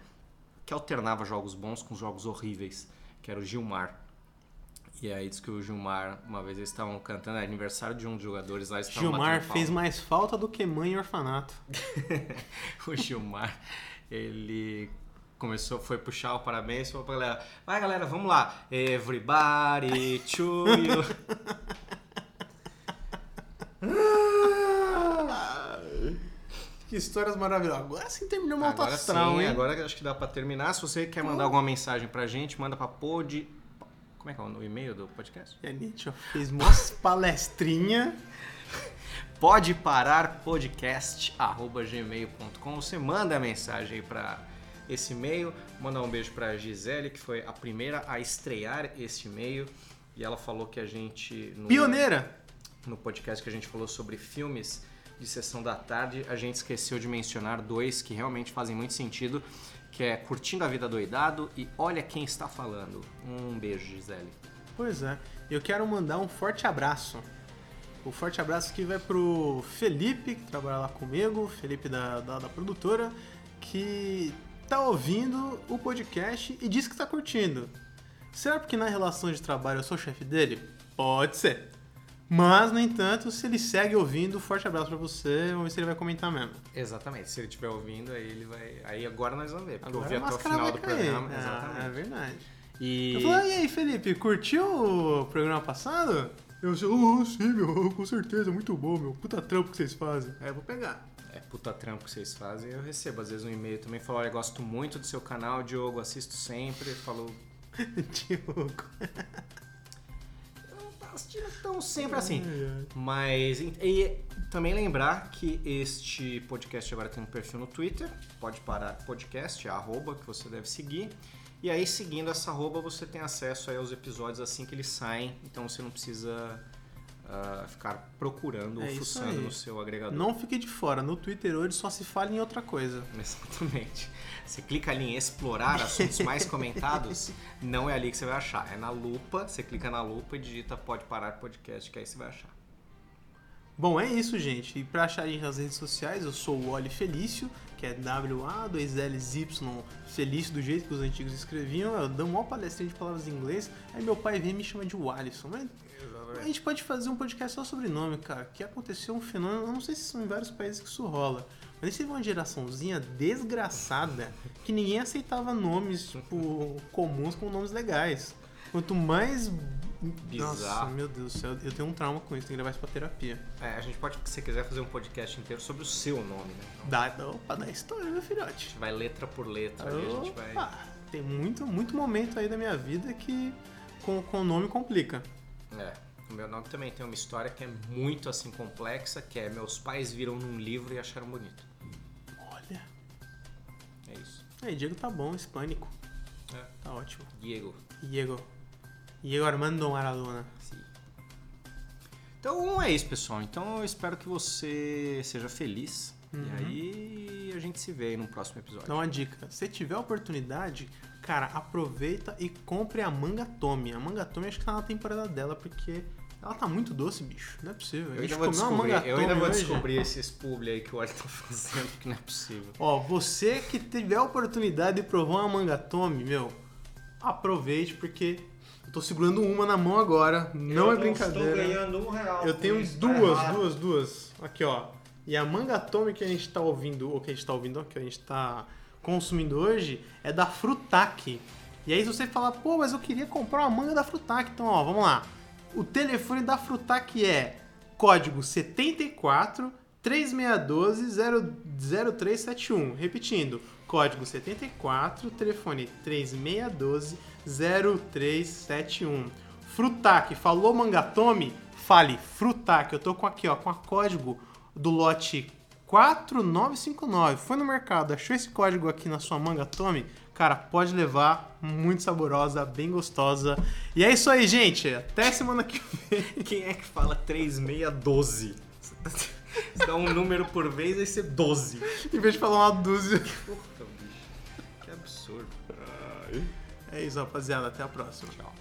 que alternava jogos bons com jogos horríveis, que era o Gilmar. E aí diz que o Gilmar, uma vez eles estavam cantando, era aniversário de um dos jogadores lá. Gilmar fez mais falta do que mãe em orfanato. (laughs) o Gilmar, ele começou, foi puxar o parabéns e falou pra galera, vai galera, vamos lá, everybody to you. (laughs) Que histórias maravilhosas. Agora sim terminou o alto Agora astral, sim, hein? agora acho que dá pra terminar. Se você quer mandar alguma mensagem pra gente, manda pra pod... Como é que é o e-mail do podcast? E a ó, fez (laughs) palestrinha. Pode parar podcast gmail.com. Você manda a mensagem aí pra esse e-mail. Mandar um beijo pra Gisele, que foi a primeira a estrear este e-mail. E ela falou que a gente. No, Pioneira! no podcast que a gente falou sobre filmes de sessão da tarde, a gente esqueceu de mencionar dois que realmente fazem muito sentido, que é Curtindo a Vida Doidado e Olha Quem Está Falando. Um beijo, Gisele. Pois é. Eu quero mandar um forte abraço O forte abraço aqui vai pro Felipe, que trabalha lá comigo, Felipe da, da, da produtora, que tá ouvindo o podcast e diz que tá curtindo. Será porque na relação de trabalho eu sou chefe dele? Pode ser. Mas, no entanto, se ele segue ouvindo, forte abraço pra você, vamos ver se ele vai comentar mesmo. Exatamente. Se ele estiver ouvindo, aí ele vai. Aí agora nós vamos ver. Porque Agora eu vi a até o final do cair. programa. Ah, Exatamente. é verdade. E. Eu falei, e aí, Felipe, curtiu o programa passado? Eu disse, oh, sim, meu, com certeza, muito bom, meu. Puta trampo que vocês fazem. Aí eu vou pegar. É puta trampo que vocês fazem. Eu recebo às vezes um e-mail também. Falo, olha, gosto muito do seu canal, Diogo, assisto sempre. Falou, (laughs) Diogo. Eu não tá assistindo tão sempre assim. Mas e, e também lembrar que este podcast agora tem um perfil no Twitter, pode parar podcast, é arroba que você deve seguir. E aí, seguindo essa arroba, você tem acesso aí aos episódios assim que eles saem, então você não precisa ah, ficar procurando É ou fuçando aí. no seu agregador. Não fique de fora, no Twitter hoje só se fala em outra coisa. Exatamente. Você clica ali em explorar assuntos mais comentados, (laughs) não é ali que você vai achar. É na lupa, você clica na lupa e digita pode parar podcast, que aí você vai achar. Bom, é isso, gente. E pra achar a gente nas redes sociais, eu sou o Oli Felício, que é W-A-2-L-Y, Felício do jeito que os antigos escreviam. Eu dou uma palestrinha de palavras em inglês, aí meu pai vem e me chama de Wallison. Mas a gente pode fazer um podcast só sobre nome, cara. Que aconteceu um fenômeno, eu não sei se são em vários países que isso rola. Mas teve uma geraçãozinha desgraçada que ninguém aceitava nomes, tipo, comuns com nomes legais. Quanto mais. Nossa, Bizarro. meu Deus do céu, eu tenho um trauma com isso, tenho que levar isso pra terapia. É, a gente pode, se você quiser, fazer um podcast inteiro sobre o seu nome, né? Então, Dá, dá, opa, dá história, meu a filhote. gente vai letra por letra, ali a gente vai... Opa, tem muito, muito momento aí da minha vida que com, com o nome complica. É, o meu nome também tem uma história que é muito assim complexa, que é meus pais viram num livro e acharam bonito. Olha. É isso. Aí, Diego tá bom, hispânico. É. Tá ótimo. Diego. Diego. Diego Armando Maradona. Sim. Então é isso, pessoal. Então eu espero que você seja feliz. Uhum. E aí a gente se vê aí no próximo episódio. Dá uma dica. Se tiver oportunidade, cara, aproveita e compre a Manga Tommy. A Manga Tommy acho que tá na temporada dela, porque ela tá muito doce, bicho. Não é possível. Eu A gente ainda vou comeu uma descobrir, eu ainda vou descobrir esses publi aí que o Oli tá (laughs) fazendo, que não é possível. Ó, você que tiver a oportunidade de provar uma manga Tommy, meu, aproveite porque eu tô segurando uma na mão agora, não é brincadeira. um real. Eu tenho duas, duas, duas. Aqui, ó. E a manga Tommy que a gente tá ouvindo, ou que a gente tá ouvindo, ó, que a gente tá consumindo hoje, é da Frutac. E aí se você falar, pô, mas eu queria comprar uma manga da Frutac, então ó, vamos lá. O telefone da Frutac é código 74 3612 0371. Repetindo, código 74, telefone 3612 0371. Frutac, falou Mangatome? Fale Frutac. Eu tô com aqui, ó, com a código do lote 4959. Foi no mercado, achou esse código aqui na sua Mangatome? Cara, pode levar, muito saborosa, bem gostosa. E é isso aí, gente. Até semana que vem. (laughs) Quem é que fala 3612? Você dá um número por vez, aí você 12. Em vez de falar uma dúzia. Puta, bicho. Que absurdo. É isso, rapaziada. Até a próxima. Tchau.